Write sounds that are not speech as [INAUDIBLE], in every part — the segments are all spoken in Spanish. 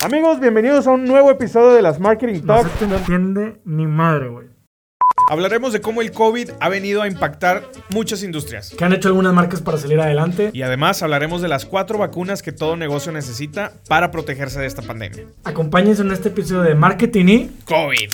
Amigos, bienvenidos a un nuevo episodio de las Marketing No Talks. te entiende ni madre, güey. Hablaremos de cómo el COVID ha venido a impactar muchas industrias. Que han hecho algunas marcas para salir adelante. Y además hablaremos de las cuatro vacunas que todo negocio necesita para protegerse de esta pandemia. Acompáñense en este episodio de Marketing y... COVID.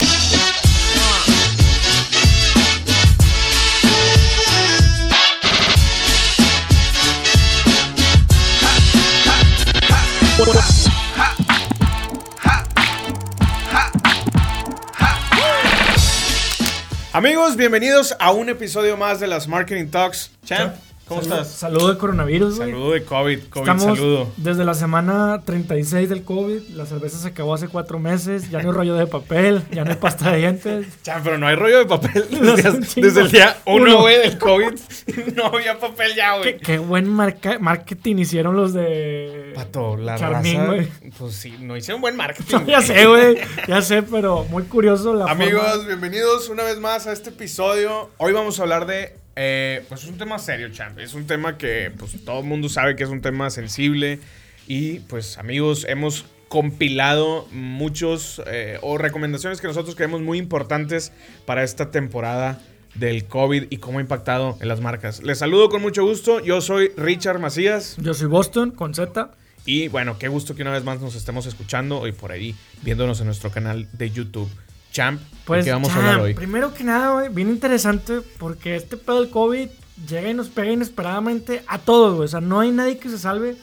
Amigos, bienvenidos a un episodio más de las Marketing Talks. Champ, ¿cómo Saludo- estás? Saludo de coronavirus, güey. Saludo de COVID, COVID, Estamos saludo. desde la semana 36 del COVID. La cerveza se acabó hace cuatro meses. Ya no hay rollo de papel. Ya no hay pasta de dientes. [LAUGHS] Champ, pero no hay rollo de papel [LAUGHS] desde, el día uno, güey, del COVID. [LAUGHS] No había papel ya, güey. qué buen marca- marketing hicieron los de... Pato, la Charmín, raza, güey. pues sí, no hicieron buen marketing. ya sé, güey. Ya sé, pero muy curioso la Amigos, forma. bienvenidos una vez más a este episodio. Hoy vamos a hablar de, eh, pues es un tema serio, champ. Es un tema que, pues todo el mundo sabe que es un tema sensible. Y, pues, amigos, hemos compilado muchos eh, o recomendaciones que nosotros creemos muy importantes para esta temporada del COVID y cómo ha impactado en las marcas. Les saludo con mucho gusto. Yo soy Richard Macías. Yo soy Boston, con Z. Y bueno, qué gusto que una vez más nos estemos escuchando y por ahí viéndonos en nuestro canal de YouTube. Champ, ¿de Pues, qué vamos a hablar hoy? primero que nada, güey, bien interesante porque este pedo del COVID llega y nos pega inesperadamente a todos, güey. O sea, no hay nadie que se salve.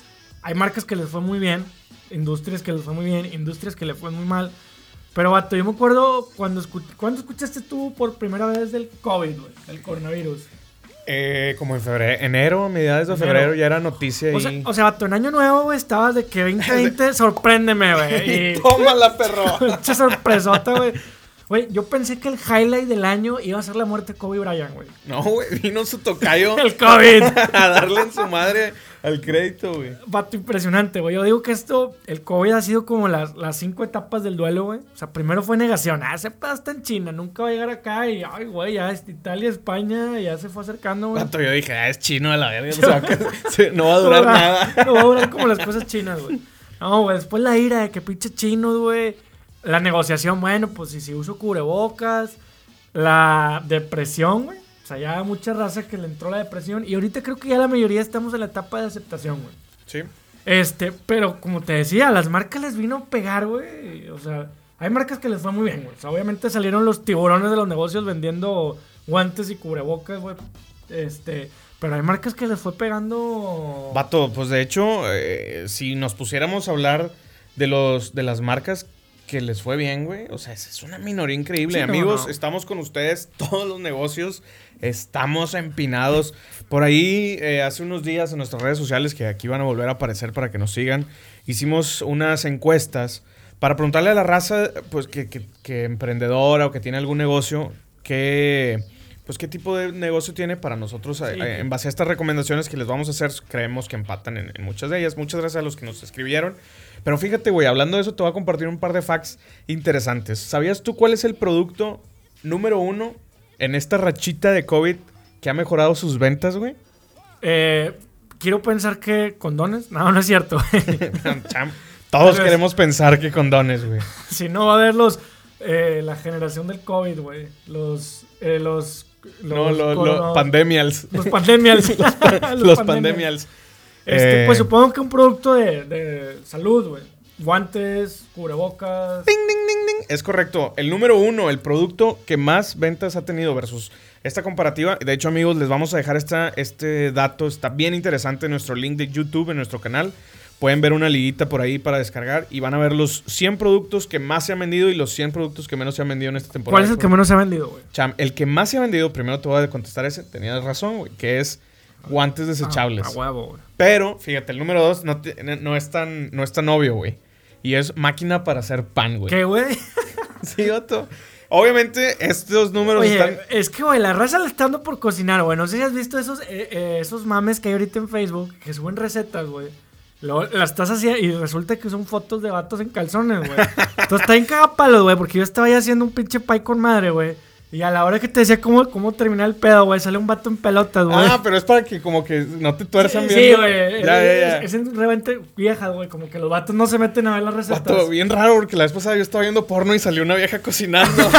Hay marcas que les fue muy bien, industrias que les fue muy bien, industrias que les fue muy mal. Pero, vato, yo me acuerdo cuando, escu- ¿cuándo escuchaste tú por primera vez del COVID, güey? El coronavirus. Eh, como en febrero, enero, mediados de Enero. febrero ya era noticia O y... sea, o sea, vato, en Año Nuevo, güey, estabas de que [LAUGHS] 2020, sorpréndeme, güey. Y [LAUGHS] ¡Tómala, perro! [LAUGHS] Sorpresota, güey. Güey, yo pensé que el highlight del año iba a ser la muerte de Kobe Bryant, güey. no, güey, vino su tocayo [LAUGHS] El COVID. [LAUGHS] a darle en su madre al crédito, güey. Vato impresionante, güey. Yo digo que esto, el COVID ha sido como las, las cinco etapas del duelo, güey. O sea, primero fue negación. Ah, pedo está en China, nunca va a llegar acá. Y, ay, güey, ya es Italia, España, ya se fue acercando, güey. Vato, yo dije, ah, es chino a la verga, o sea, que se- no va a durar nada. [LAUGHS] No va a durar como las cosas chinas, güey. No, güey, después la ira de que pinche chinos, güey. La negociación, bueno, pues si, si uso cubrebocas. La depresión, güey. O sea, ya mucha raza que le entró la depresión. Y ahorita creo que ya la mayoría estamos en la etapa de aceptación, güey. Sí. Este, pero como te decía, a las marcas les vino a pegar, güey. O sea, hay marcas que les fue muy bien, güey. O sea, obviamente salieron los tiburones de los negocios vendiendo guantes y cubrebocas, güey. Este, pero hay marcas que les fue pegando. Vato, pues de hecho, eh, si nos pusiéramos a hablar de los de las marcas que les fue bien, güey, o sea, es una minoría increíble. Sí, Amigos, no. estamos con ustedes, [LAUGHS] todos los negocios, estamos empinados. Por ahí, eh, hace unos días en nuestras redes sociales, que aquí van a volver a aparecer para que nos sigan, hicimos unas encuestas para preguntarle a la raza, pues, que, que- que emprendedora o que tiene algún negocio, que... Pues qué tipo de negocio tiene para nosotros, eh, Sí. eh, en base a estas recomendaciones que les vamos a hacer, creemos que empatan en, en muchas de ellas. Muchas gracias a los que nos escribieron. Pero fíjate, güey, hablando de eso, te voy a compartir un par de facts interesantes. ¿Sabías tú cuál es el producto número uno en esta rachita de COVID que ha mejorado sus ventas, güey? Eh, quiero pensar que condones. No, no es cierto. [LAUGHS] Todos queremos pensar que condones, güey. [LAUGHS] si no, va a haber los. eh, la generación del COVID, güey. Los. eh, los. No, los lo- lo- coronados. pandemials. Los pandemials. [LAUGHS] Los pandemials. Este, Eh, Pues supongo que un producto de, de salud, güey. Guantes, cubrebocas. Ding, ding, ding, ding. Es correcto. El número uno, el producto que más ventas ha tenido versus esta comparativa. De hecho, amigos, les vamos a dejar esta, este dato. Está bien interesante en nuestro link de YouTube, en nuestro canal. Pueden ver una liguita por ahí para descargar y van a ver los 100 productos que más se han vendido y los 100 productos que menos se han vendido en esta temporada. ¿Cuál es el que menos se ha vendido, güey? Cham, el que más se ha vendido, primero te voy a contestar ese, tenías razón, güey, que es guantes desechables. Ah, a huevo, güey. Pero, fíjate, el número dos no, te- no es, tan, no es tan obvio, güey. Y es máquina para hacer pan, güey. ¿Qué, güey? [LAUGHS] Sí, Otto. Obviamente, estos números Oye, están. es que, güey, la raza le está dando por cocinar, güey. No sé si has visto esos, eh, eh, esos mames que hay ahorita en Facebook que suben recetas, güey. Luego las estás haciendo y resulta que son fotos de vatos en calzones, güey. [LAUGHS] Entonces está bien cagapalos, güey, porque yo estaba ya haciendo un pinche pie con madre, güey. Y a la hora que te decía cómo, cómo terminar el pedo, güey, sale un vato en pelotas, güey. Ah, pero es para que como que no te tuerzan Sí, bien. güey. Ya, ya, ya. Es, es en repente vieja, güey. Como que los vatos no se meten a ver las recetas. Vato, bien raro porque la vez pasada yo estaba viendo porno y salió una vieja cocinando. [LAUGHS]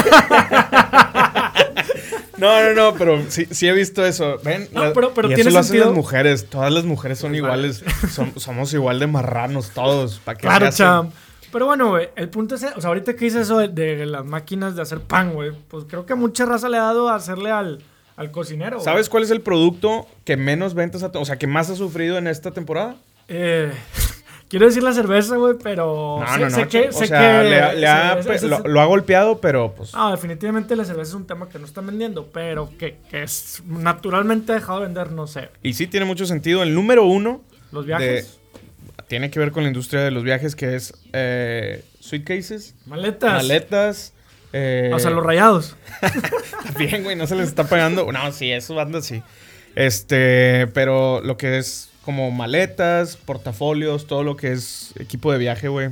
no, no, no, pero sí, sí he visto eso. Ven, No, la- pero- pero y tiene eso lo hacen sentido. las mujeres. Todas las mujeres son iguales. Som- somos igual de marranos todos. ¿Para qué Claro, cham. Pero bueno, güey, el punto es, o sea, ahorita que hice eso de, de las máquinas de hacer pan, güey, pues creo que mucha raza le ha dado a hacerle al, al cocinero. güey. ¿Sabes cuál es el producto que menos ventas, ha- o sea, que más ha sufrido en esta temporada? Eh, [LAUGHS] quiero decir la cerveza, güey, pero No, sé, no, no. sé que, o sé sea, que le, ha- le ha- ese- ese- lo, ha golpeado, pero pues. No, definitivamente la cerveza es un tema que no están vendiendo, pero que, que es naturalmente ha dejado de vender, no sé. Y sí tiene mucho sentido. El número uno Los viajes, tiene que ver con la industria de los viajes, que es eh, suitcases, maletas, maletas. eh, o sea, los rayados. [LAUGHS] Bien, güey, no se les está pagando. No, sí, eso anda así. Este, pero lo que es como maletas, portafolios, todo lo que es equipo de viaje, güey,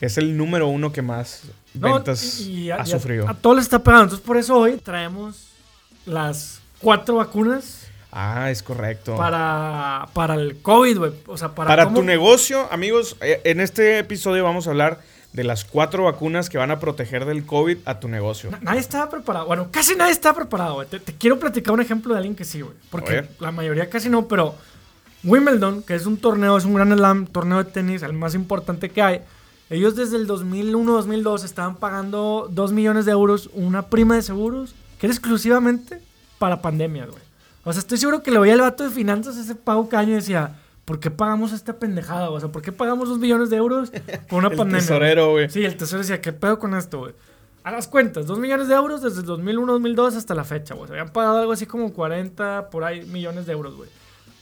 es el número uno que más No, ventas y- y a- ha y a- sufrido. A, todos les está pegando. Entonces, por eso hoy traemos las cuatro vacunas Ah, es correcto. para, para el COVID, güey. O sea, para, Para cómo- tu negocio, amigos, eh, en este episodio vamos a hablar de las cuatro vacunas que van a proteger del COVID a tu negocio. Na- Nadie estaba preparado. Bueno, casi nadie estaba preparado, güey. Te, te quiero platicar un ejemplo de alguien que sí, güey. Porque la mayoría casi no, pero Wimbledon, que es un torneo, es un gran slam, torneo de tenis, el más importante que hay. Ellos desde el 2001-2002 estaban pagando 2 millones de euros una prima de seguros que era exclusivamente para pandemias, güey. O sea, estoy seguro que le veía el vato de finanzas ese pago cada año y decía, ¿por qué pagamos esta pendejada? O sea, ¿por qué pagamos 2 millones de euros por una [LAUGHS] El pandemia? tesorero, güey. Sí, el tesoro decía, ¿qué pedo con esto, güey? A las cuentas, 2 millones de euros desde el 2001-2002 hasta la fecha, güey. Se habían pagado algo así como 40 por ahí millones de euros, güey.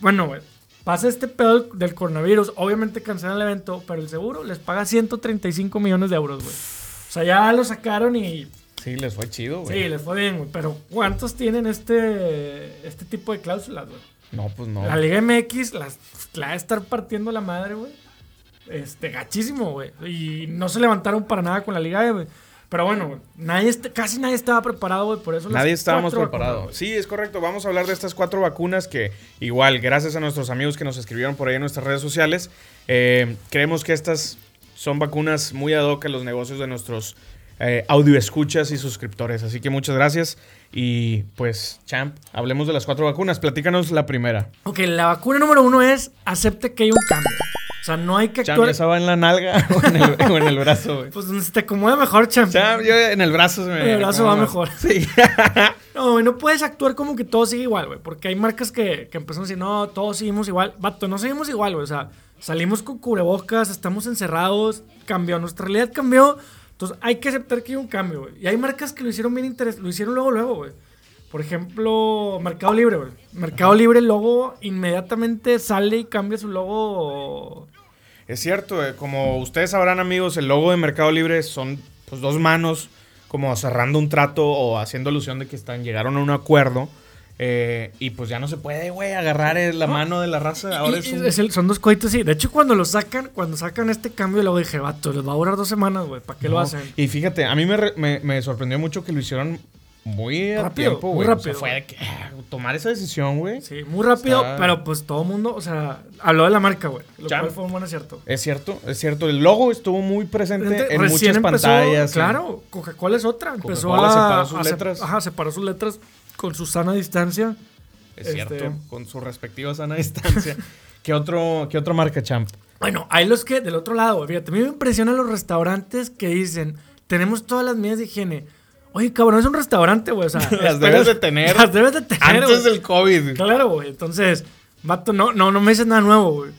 Bueno, güey. Pasa este pedo del coronavirus. Obviamente cancelan el evento, pero el seguro les paga 135 millones de euros, güey. O sea, ya lo sacaron y Sí, les fue chido, güey. sí, les fue bien, güey. Pero ¿cuántos tienen este, este tipo de cláusulas, güey? No, pues no. La Liga MX las- la va a estar partiendo la madre, güey. Este, gachísimo, güey. Y no se levantaron para nada con la Liga, güey. Pero bueno, nadie casi nadie estaba preparado, güey. Por eso Nadie estábamos preparados. Sí, es correcto. Vamos a hablar de estas cuatro vacunas que, igual, gracias a nuestros amigos que nos escribieron por ahí en nuestras redes sociales, eh, creemos que estas son vacunas muy ad hoc a los negocios de nuestros eh, audio escuchas y suscriptores. Así que muchas gracias. Y pues, Champ, hablemos de las cuatro vacunas. Platícanos la primera. Ok, la vacuna número uno es acepte que hay un cambio. O sea, no hay que Champ, actuar. ¿esa va en la nalga [LAUGHS] o en el, o en el brazo, güey? Pues donde se te acomode mejor, champ. Champ, yo en el brazo se me... En el brazo va mejor. Sí. [LAUGHS] No, güey, no puedes actuar como que todo sigue igual, güey. Porque hay marcas que, que empezaron a decir, no, todos seguimos igual. Vato, no seguimos igual, güey. O sea, salimos con cubrebocas, estamos encerrados, cambió, nuestra realidad cambió. Hay que aceptar que hay un cambio, güey. Y hay marcas que lo hicieron bien interesante, lo hicieron luego, luego, güey. Por ejemplo, Mercado Libre, güey. Mercado Libre, el logo inmediatamente sale y cambia su logo. Es cierto, eh, como ustedes sabrán amigos, el logo de Mercado Libre son pues dos manos como cerrando un trato o haciendo alusión de que están llegaron a un acuerdo eh, y pues ya no se puede, güey, agarrar la mano de la raza. Ahora Y- es y un- es el- son dos coitos, sí. De hecho, cuando lo sacan, cuando sacan este cambio, luego dije, vato, les va a durar dos semanas, güey. ¿Para qué lo hacen? Y fíjate, a mí me, re- me- me sorprendió mucho que lo hicieron muy a Rápido, tiempo, muy güey. O sea, rápido. fue de que, ah, tomar esa decisión, güey. Sí, muy rápido, Está- pero pues todo el mundo, o sea, habló de la marca, güey. Lo cual fue un buen acierto. Es cierto, es cierto. El logo estuvo muy presente en muchas empezó, pantallas. Claro, Coca-Cola es otra. Empezó a, separó sus a letras. Ajá, separó sus letras con su sana distancia. Es Este- cierto, con su respectiva sana [LAUGHS] distancia. ¿Qué, otro, ¿Qué otra marca, champ? Bueno, hay los que del otro lado, güey, fíjate, a mí me impresionan los restaurantes que dicen, tenemos todas las medidas de higiene. Oye, cabrón, es un restaurante, güey, o sea, [LAUGHS] Las debes de tener [LAUGHS] Las debes de tener, Antes güey. del COVID. Claro, güey. Entonces, vato, no, no, no me dices nada nuevo, güey.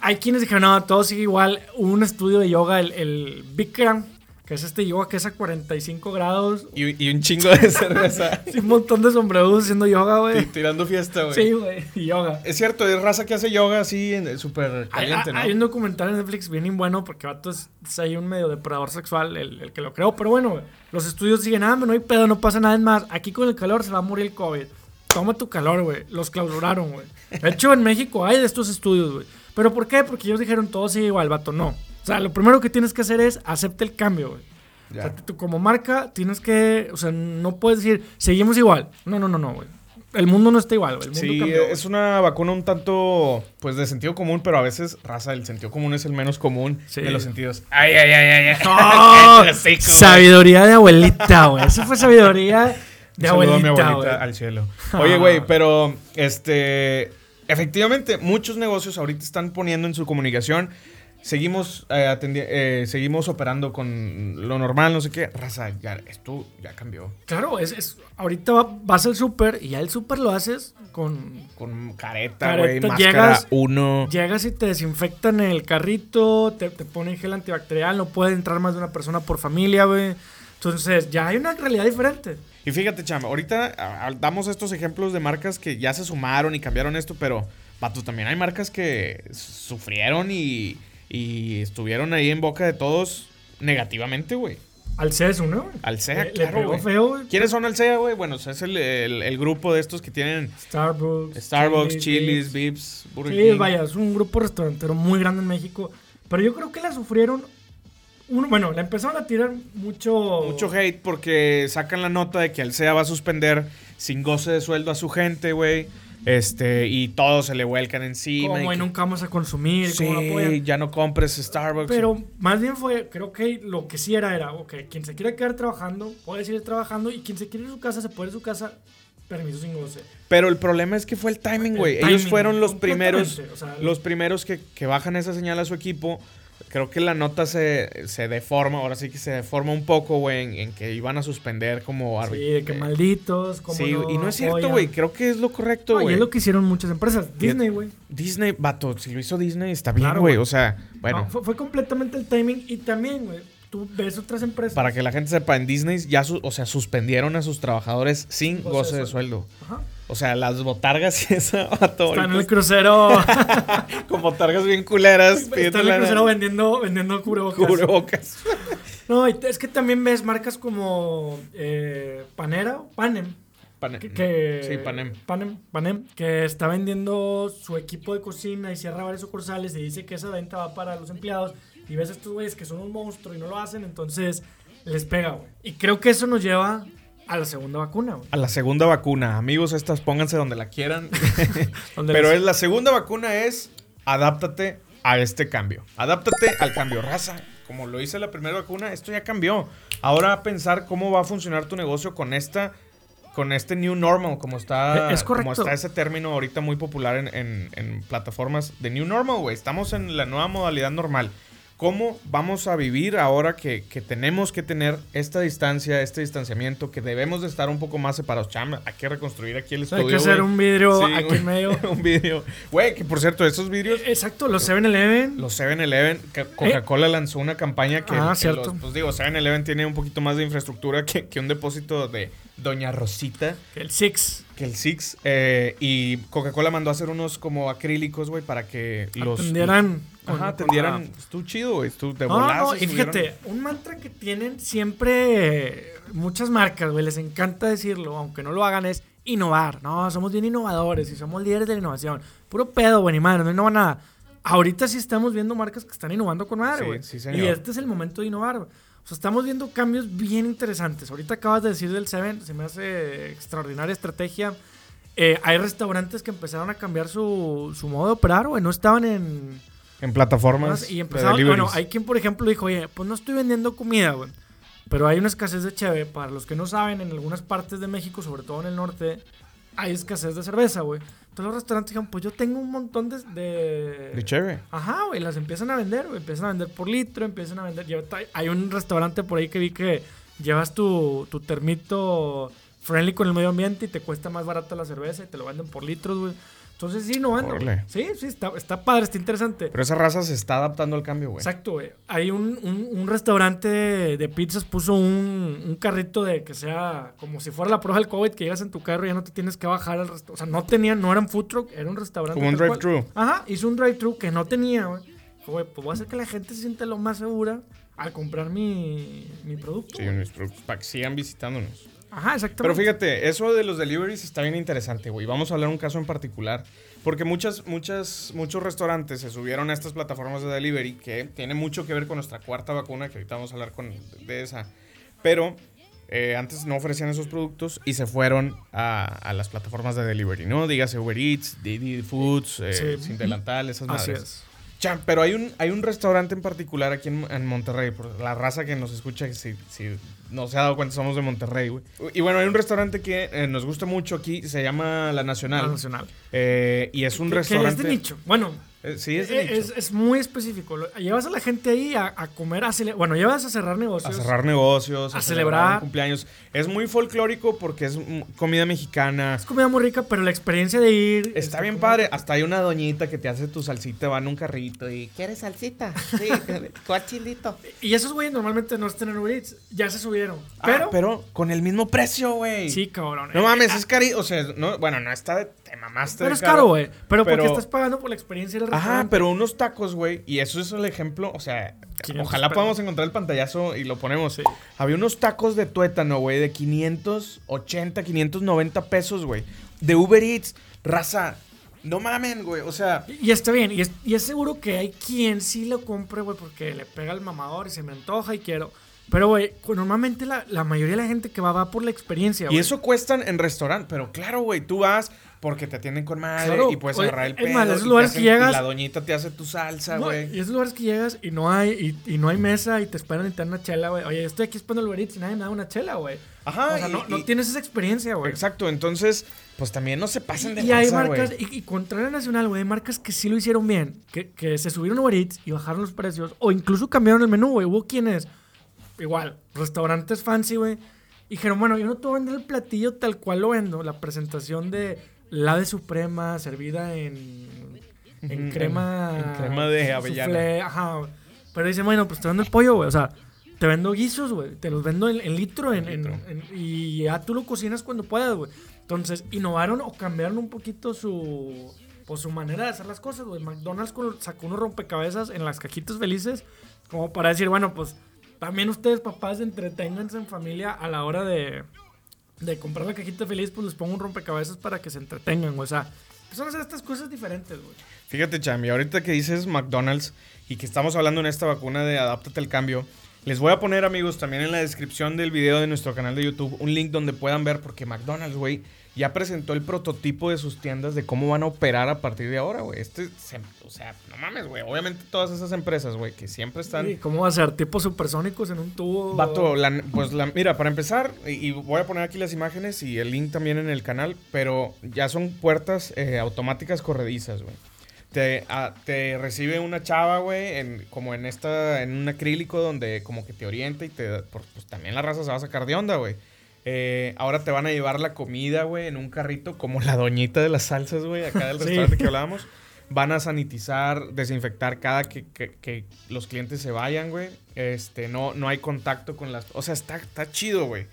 Hay quienes dijeron, no, todo sigue igual. Hubo un estudio de yoga, el, el Bikram, que es este yoga que es a 45 grados. Y, y un chingo de cerveza. [LAUGHS] Un montón de sombreros haciendo yoga, güey. tirando fiesta, güey. Sí, güey, y yoga. Es cierto, es raza que hace yoga así, en- súper Hay, caliente, ¿no? hay un documental en Netflix bien bueno porque vato es, es ahí un medio depredador sexual, el, el que lo creó. Pero bueno, güey, los estudios siguen, ah, no hay pedo, no pasa nada más. Aquí con el calor se va a morir el COVID. Toma tu calor, güey. Los clausuraron, güey. De hecho, en México hay de estos estudios, güey. ¿Pero por qué? Porque ellos dijeron todo sigue igual, vato. No. O sea, lo primero que tienes que hacer es acepte el cambio, güey. O sea, tú como marca tienes que, o sea, no puedes decir, seguimos igual. No, no, no, no, güey. El mundo no está igual, güey. El mundo Sí, cambió, es una vacuna un tanto, pues, de sentido común, pero a veces, raza, el sentido común es el menos común Sí. de los sentidos. Ay, ay, ay, ay, ay. ¡Oh! [LAUGHS] Sabiduría de abuelita, güey. Eso fue sabiduría de Un saludo a mi abuelita, abuelita güey. al cielo. [LAUGHS] Oye, Ah. güey, pero, este, efectivamente, muchos negocios ahorita están poniendo en su comunicación, seguimos, eh, eh, seguimos operando con lo normal, no sé qué. Raza, ya, esto ya cambió. Claro, es, es ahorita va- vas al súper y ya el súper lo haces con Con careta, güey, máscara, llegas- uno. Llegas y te desinfectan el carrito, te, te ponen gel antibacterial, no puede entrar más de una persona por familia, güey. Entonces, ya hay una realidad diferente. Y fíjate, chama, ahorita ah, ah, damos estos ejemplos de marcas que ya se sumaron y cambiaron esto, pero, vato, también hay marcas que sufrieron y, y estuvieron ahí en boca de todos negativamente, güey. Al CES, ¿no? güey? Alsea, Le- le claro, pegó güey. feo, güey. ¿Quiénes son Alsea, güey? Bueno, es el, el- el grupo de estos que tienen Starbucks. Starbucks, Chili's, Chili's, Vips, Burger Sí, King. vaya, es un grupo restaurantero muy grande en México. Pero yo creo que la sufrieron. Uno, bueno, le empezaron a tirar mucho. Mucho hate porque sacan la nota de que Alsea va a suspender sin goce de sueldo a su gente, güey. Este, y todos se le vuelcan encima. Como y nunca vamos a consumir. Sí, ya no compres Starbucks. Pero más bien fue, creo que lo que sí era, era, ok, quien se quiera quedar trabajando, puede seguir trabajando, y quien se quiere ir a su casa, se puede ir a su casa, permiso sin goce. Pero el problema es que fue el timing, El güey. Ellos timing, fueron los primeros, o sea, los primeros que, que bajan esa señal a su equipo. Creo que la nota se, se deforma, ahora sí que se deforma un poco, güey, en, en que iban a suspender como Sí, árbitro. de que malditos, como Sí, y no es cierto, güey. Creo que es lo correcto, No, y güey. es lo que hicieron muchas empresas. Disney, güey. Disney, vato, si lo hizo Disney, está bien, güey. O sea, bueno, No, fue, fue completamente el timing, y también, güey, tú ves otras empresas. para que la gente sepa, en Disney ya, su- o sea, suspendieron a sus trabajadores sin Goce goce de sueldo. Ajá. O sea, las botargas y esa, [LAUGHS] vato, Están en el crucero. [LAUGHS] con botargas bien culeras. Están en el crucero vendiendo, vendiendo cubrebocas. cubrebocas. [LAUGHS] No, y es que también ves marcas como eh, Panera, Panem. Pane- Que, que- Sí, Panem. Panem, Panem, que está vendiendo su equipo de cocina y cierra varios sucursales y dice que esa venta va para los empleados. Y ves a estos güeyes que son un monstruo y no lo hacen, entonces les pega, güey. Y creo que eso nos lleva a la segunda vacuna, güey. A la segunda vacuna. Amigos, estas pónganse donde la quieran. [LAUGHS] Donde Pero les- es, la segunda vacuna es adáptate a este cambio. Adáptate al cambio. Raza, como lo hice la primera vacuna, esto ya cambió. Ahora a pensar cómo va a funcionar tu negocio con esta con este new normal, como está, Es correcto. como está ese término ahorita muy popular en, en- en plataformas de new normal, güey. Estamos en la nueva modalidad normal. ¿Cómo vamos a vivir ahora que, que tenemos que tener esta distancia, este distanciamiento, que debemos de estar un poco más separados? Chama, hay que reconstruir aquí el estudio. Hay que hacer un vidrio Sí, aquí en medio. [LAUGHS] un vidrio. Güey, que por cierto, estos vidrios, Exacto, los 7-Eleven. los 7-Eleven, que Coca-Cola lanzó una campaña que, Ah, que cierto. los- pues digo, 7-Eleven tiene un poquito más de infraestructura que, que un depósito de Doña Rosita, El Six. Que el Six. eh, y Coca-Cola mandó a hacer unos como acrílicos, güey, para que los... Atendieran. con- Ajá, atendieran. Estuvo chido, güey. Estuvo de No, no, y subieron. fíjate, un mantra que tienen siempre eh, muchas marcas, güey, les encanta decirlo, aunque no lo hagan, es innovar. No, somos bien innovadores y somos líderes de la innovación. Puro pedo, güey, ni madre, no innova nada. Ahorita sí estamos viendo marcas que están innovando con madre, Sí, güey. sí, señor. y este es el momento de innovar, güey. O sea, estamos viendo cambios bien interesantes. Ahorita acabas de decir del Seven, se me hace extraordinaria estrategia. Eh, hay restaurantes que empezaron a cambiar su, su modo de operar, güey. No estaban en, En plataformas y de empezaron, deliveries. bueno, hay quien, por ejemplo, dijo, oye, pues no estoy vendiendo comida, güey. Pero hay una escasez de cheve. Para los que no saben, en algunas partes de México, sobre todo en el norte, hay escasez de cerveza, güey. Entonces los restaurantes dijeron, pues yo tengo un montón de... de... De chévere. Ajá, güey, las empiezan a vender, güey. Empiezan a vender por litro, empiezan a vender... lleva- Hay un restaurante por ahí que vi que llevas tu, tu termito friendly con el medio ambiente y te cuesta más barata la cerveza y te lo venden por litros, güey. Entonces sí, no. Órale. Sí, sí, está, está padre, está interesante. Pero esa raza se está adaptando al cambio, güey. Exacto, güey. Hay un, un- un restaurante de, de pizzas, puso un, un carrito de que sea como si fuera la prueba del COVID, que llegas en tu carro y ya no te tienes que bajar al restaurante. O sea, no tenían, no eran food truck, era un restaurante. Como un drive-thru. Ajá, hizo un drive-thru que no tenía, güey. Güey, pues voy a hacer que la gente se sienta lo más segura al comprar mi, mi producto. Sí, güey. nuestros- para que sigan visitándonos. Ajá, exactamente. Pero fíjate, eso de los deliveries está bien interesante, güey. Vamos a hablar un caso en particular. Porque muchas, muchas, muchos restaurantes se subieron a estas plataformas de delivery que tiene mucho que ver con nuestra cuarta vacuna, que ahorita vamos a hablar con, de esa. Pero eh, antes no ofrecían esos productos y se fueron a, a las plataformas de delivery, ¿no? Dígase Uber Eats, Didi Foods, eh, Sí. Sin Delantal, esas Así madres. es. Chan, pero hay un, hay un restaurante en particular aquí en, en Monterrey, por la raza que nos escucha, si, si no se ha dado cuenta, somos de Monterrey, güey. Y bueno, hay un restaurante que eh, nos gusta mucho aquí, se llama La Nacional. La nacional. Eh, y es un restaurante. Que es de nicho. Bueno, sí, es de eh, es, es muy específico. Llevas a la gente ahí a, a comer, a bueno, llevas a cerrar a negocios. cerrar negocios, a, a celebrar, celebrar. cumpleaños. Es muy folclórico porque es comida mexicana. Es comida muy rica, pero la experiencia de ir. Está bien como- padre. Hasta hay una doñita que te hace tu salsita, va en un carrito y... ¿Quieres salsita? Sí, [LAUGHS] ¿cuál chilito? Y esos güeyes normalmente no están en Uber Eats, ya se subieron. Ah, Pero. pero con el mismo precio, güey. sí, cabrón. No eh, mames, es caro. O sea, no, bueno, no está de. Te mamaste. Pero es caro, güey. Pero, porque pero- estás pagando por la experiencia del Ajá, restaurante. pero unos tacos, güey. Y eso es el ejemplo. O sea, 500 ojalá podamos encontrar el pantallazo y lo ponemos. Sí. Había unos tacos de tuétano, güey, de 580, 590 pesos, güey. De Uber Eats. Raza. No mamen, güey. O sea. Y está bien, y es, y es seguro que hay quien sí lo compre, güey, porque le pega el mamador y se me antoja y quiero. Pero, güey, normalmente la, la mayoría de la gente que va va por la experiencia, Y güey. eso cuestan en restaurante. Pero claro, güey, tú vas porque te atienden con madre Claro, y puedes oye, agarrar el es pedo. y esos lugares hacen- que llegas- Y la doñita te hace tu salsa, No, güey. y esos lugares que llegas y no hay, y, y no hay mesa y te esperan y te dan una chela, güey. Oye, estoy aquí esperando el Uber Eats y nadie me da una chela, güey. Ajá, O sea, y- no, no tienes esa experiencia, güey. Exacto, entonces, pues también no se pasen de Y hay marcas, y, y contrario a Nacional, güey, hay marcas que sí lo hicieron bien, que, que se subieron Uber Eats y bajaron los precios, o incluso cambiaron el menú, güey. Hubo quienes, igual, restaurantes fancy, güey, y dijeron, bueno, yo no te voy a vender el platillo tal cual lo vendo, la presentación de la de suprema servida en, en crema... en crema de avellana. soufflé, ajá. Pero dicen, bueno, pues te vendo el pollo, güey, o sea... Te vendo guisos, güey. Te los vendo en, en litro, en, en- litro. en- y ya tú lo cocinas cuando puedas, güey. Entonces, innovaron o cambiaron un poquito su, pues, su manera de hacer las cosas, güey. McDonald's sacó unos rompecabezas en las cajitas felices, como para decir, bueno, pues también ustedes, papás, entreténganse en familia a la hora de, de comprar la cajita feliz, pues les pongo un rompecabezas para que se entretengan. O sea, a hacer estas cosas diferentes, güey. Fíjate, Chami, ahorita que dices McDonald's y que estamos hablando en esta vacuna de Adáptate al Cambio, les voy a poner, amigos, también en la descripción del video de nuestro canal de YouTube un link donde puedan ver, porque McDonald's, güey, ya presentó el prototipo de sus tiendas de cómo van a operar a partir de ahora, güey. Este, se- o sea, no mames, güey. Obviamente todas esas empresas, güey, que siempre están... ¿Y ¿Cómo va a ser? ¿Tipos supersónicos en un tubo? Vato, la- pues la, mira, para empezar, y, y voy a poner aquí las imágenes y el link también en el canal, pero ya son puertas eh, automáticas corredizas, güey. Te, ah, te recibe una chava, güey, en, como en esta, en un acrílico donde como que te orienta y te, pues también la raza se va a sacar de onda, güey. Eh, ahora te van a llevar la comida, güey, en un carrito como la doñita de las salsas, güey, acá del [LAUGHS] Sí. restaurante que hablábamos. Van a sanitizar, desinfectar cada que, que- que los clientes se vayan, güey. Este, no, no hay contacto con las... O sea, está, está chido, güey.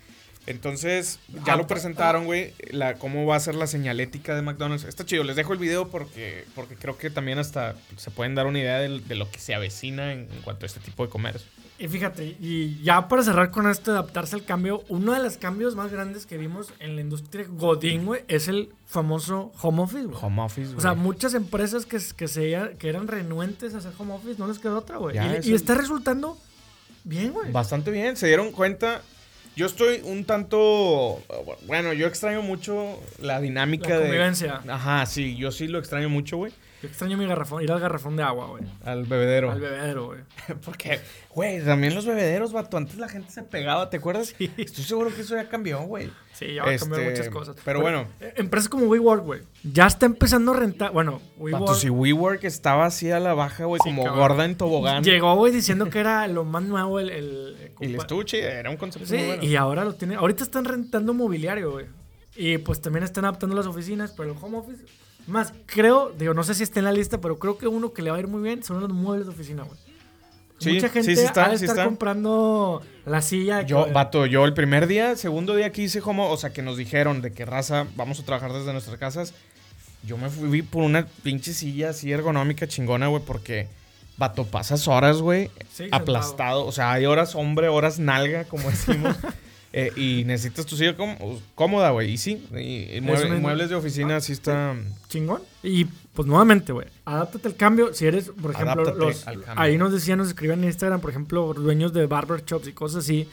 Entonces, ya Ah, lo pa- presentaron, güey, la, cómo va a ser la señalética de McDonald's. Está chido, les dejo el video porque, porque creo que también hasta se pueden dar una idea de, lo que se avecina en, en cuanto a este tipo de comercio. Y fíjate, y ya para cerrar con esto de adaptarse al cambio, uno de los cambios más grandes que vimos en la industria Godín, güey, es el famoso home office, güey. Home office, O sea, güey. muchas empresas que, que, se, que eran renuentes a hacer home office, no les quedó otra, güey. Ya, Y, está resultando bien, güey. Bastante bien, se dieron cuenta. Yo estoy un tanto. Bueno, yo extraño mucho la dinámica La de. convivencia. Ajá, sí, yo sí lo extraño mucho, güey. Yo extraño mi garrafón, ir al garrafón de agua, güey. Al bebedero. Al bebedero, güey. [LAUGHS] Porque, güey, también los bebederos, vato. Antes la gente se pegaba, ¿te acuerdas? Estoy seguro que eso ya cambió, güey. Sí, ya va a cambiar Este, muchas cosas. pero bueno. eh, Empresas como WeWork, güey. Ya está empezando a rentar. Bueno, WeWork. Vato, si WeWork estaba así a la baja, güey, Sí, como cabrón. gorda en tobogán. Llegó, güey, diciendo que era lo más nuevo el. el, el estuche era un concepto Sí, muy bueno. y ahora lo tienen. Ahorita están rentando mobiliario, güey. Y pues también están adaptando las oficinas, pero el home office. Más, creo, digo, no sé si está en la lista, pero creo que uno que le va a ir muy bien son los muebles de oficina, güey. Sí, Mucha gente sí está, ha de sí estar está. comprando la silla. Yo, que- vato, yo el primer día, segundo día que hice como, o sea, que nos dijeron de que raza, vamos a trabajar desde nuestras casas. Yo me fui por una pinche silla así ergonómica chingona, güey, porque, vato, pasas horas, güey, aplastado. O sea, hay horas hombre, horas nalga, como [LAUGHS] decimos. Eh, y necesitas tu silla cóm- cómoda, güey. Y sí, y, y mueble- una- muebles de oficina sí está... Chingón. Y pues nuevamente, güey, adáptate al cambio. Si eres, por ejemplo, Adáptate los, ahí nos decían, nos escribían en Instagram, por ejemplo, dueños de barber shops y cosas así.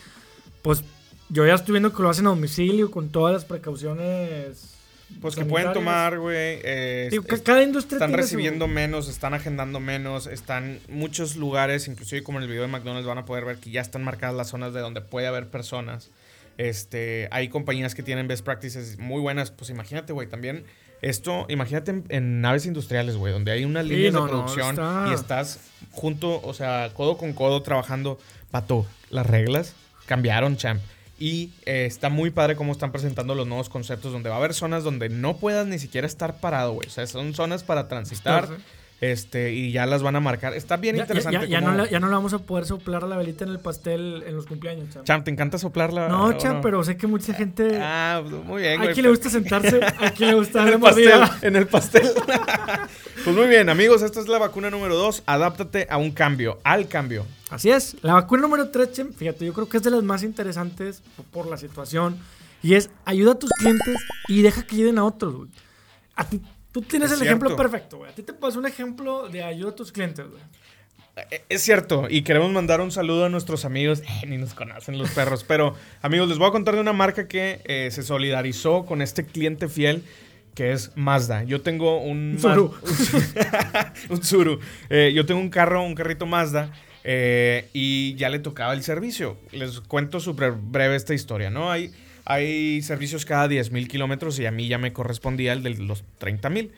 Pues yo ya estoy viendo que lo hacen a domicilio con todas las precauciones. Pues que pueden tomar, güey. eh, cada industria Están tiene su- recibiendo menos, están agendando menos, están muchos lugares, inclusive como en el video de McDonald's van a poder ver que ya están marcadas las zonas de donde puede haber personas. Este, hay compañías que tienen best practices muy buenas, pues imagínate, güey, también esto, imagínate en, en naves industriales, güey, donde hay unas Sí, líneas no, de no, producción está- y estás junto, o sea, codo con codo trabajando, pato, las reglas cambiaron, champ. Y eh, está muy padre cómo están presentando los nuevos conceptos, donde va a haber zonas donde no puedas ni siquiera estar parado, güey. O sea, son zonas para transitar. Estar, Este, y ya las van a marcar. Está bien Ya, interesante. ya- ya cómo- no le, ya no vamos a poder soplar la velita en el pastel en los cumpleaños, Cham. Champ, ¿te encanta soplarla? No, Cham, pero sé que mucha gente. Ah, pues, muy bien, a güey. quien le gusta sentarse, [LAUGHS] a quien le gusta en el pastel. En el pastel. [LAUGHS] pues muy bien, amigos. Esta es la vacuna número dos. Adáptate a un cambio, al cambio. Así es. La vacuna número 3, Chem, fíjate, yo creo que es de las más interesantes por la situación. Y es ayuda a tus clientes y deja que ayuden a otros, güey. A ti, tú tienes Es el ejemplo perfecto, güey. A ti te pasó un ejemplo de ayuda a tus clientes, güey. Eh, Es cierto, y queremos mandar un saludo a nuestros amigos. Eh, ni nos conocen los perros, pero amigos, les voy a contar de una marca que eh, se solidarizó con este cliente fiel que es Mazda. Yo tengo un. Maz- un. [LAUGHS] Eh, yo tengo un carro, un carrito Mazda. y ya le tocaba el servicio. Les cuento súper breve esta historia, ¿no? Hay, hay servicios cada 10 mil kilómetros y a mí ya me correspondía el de los 30 mil.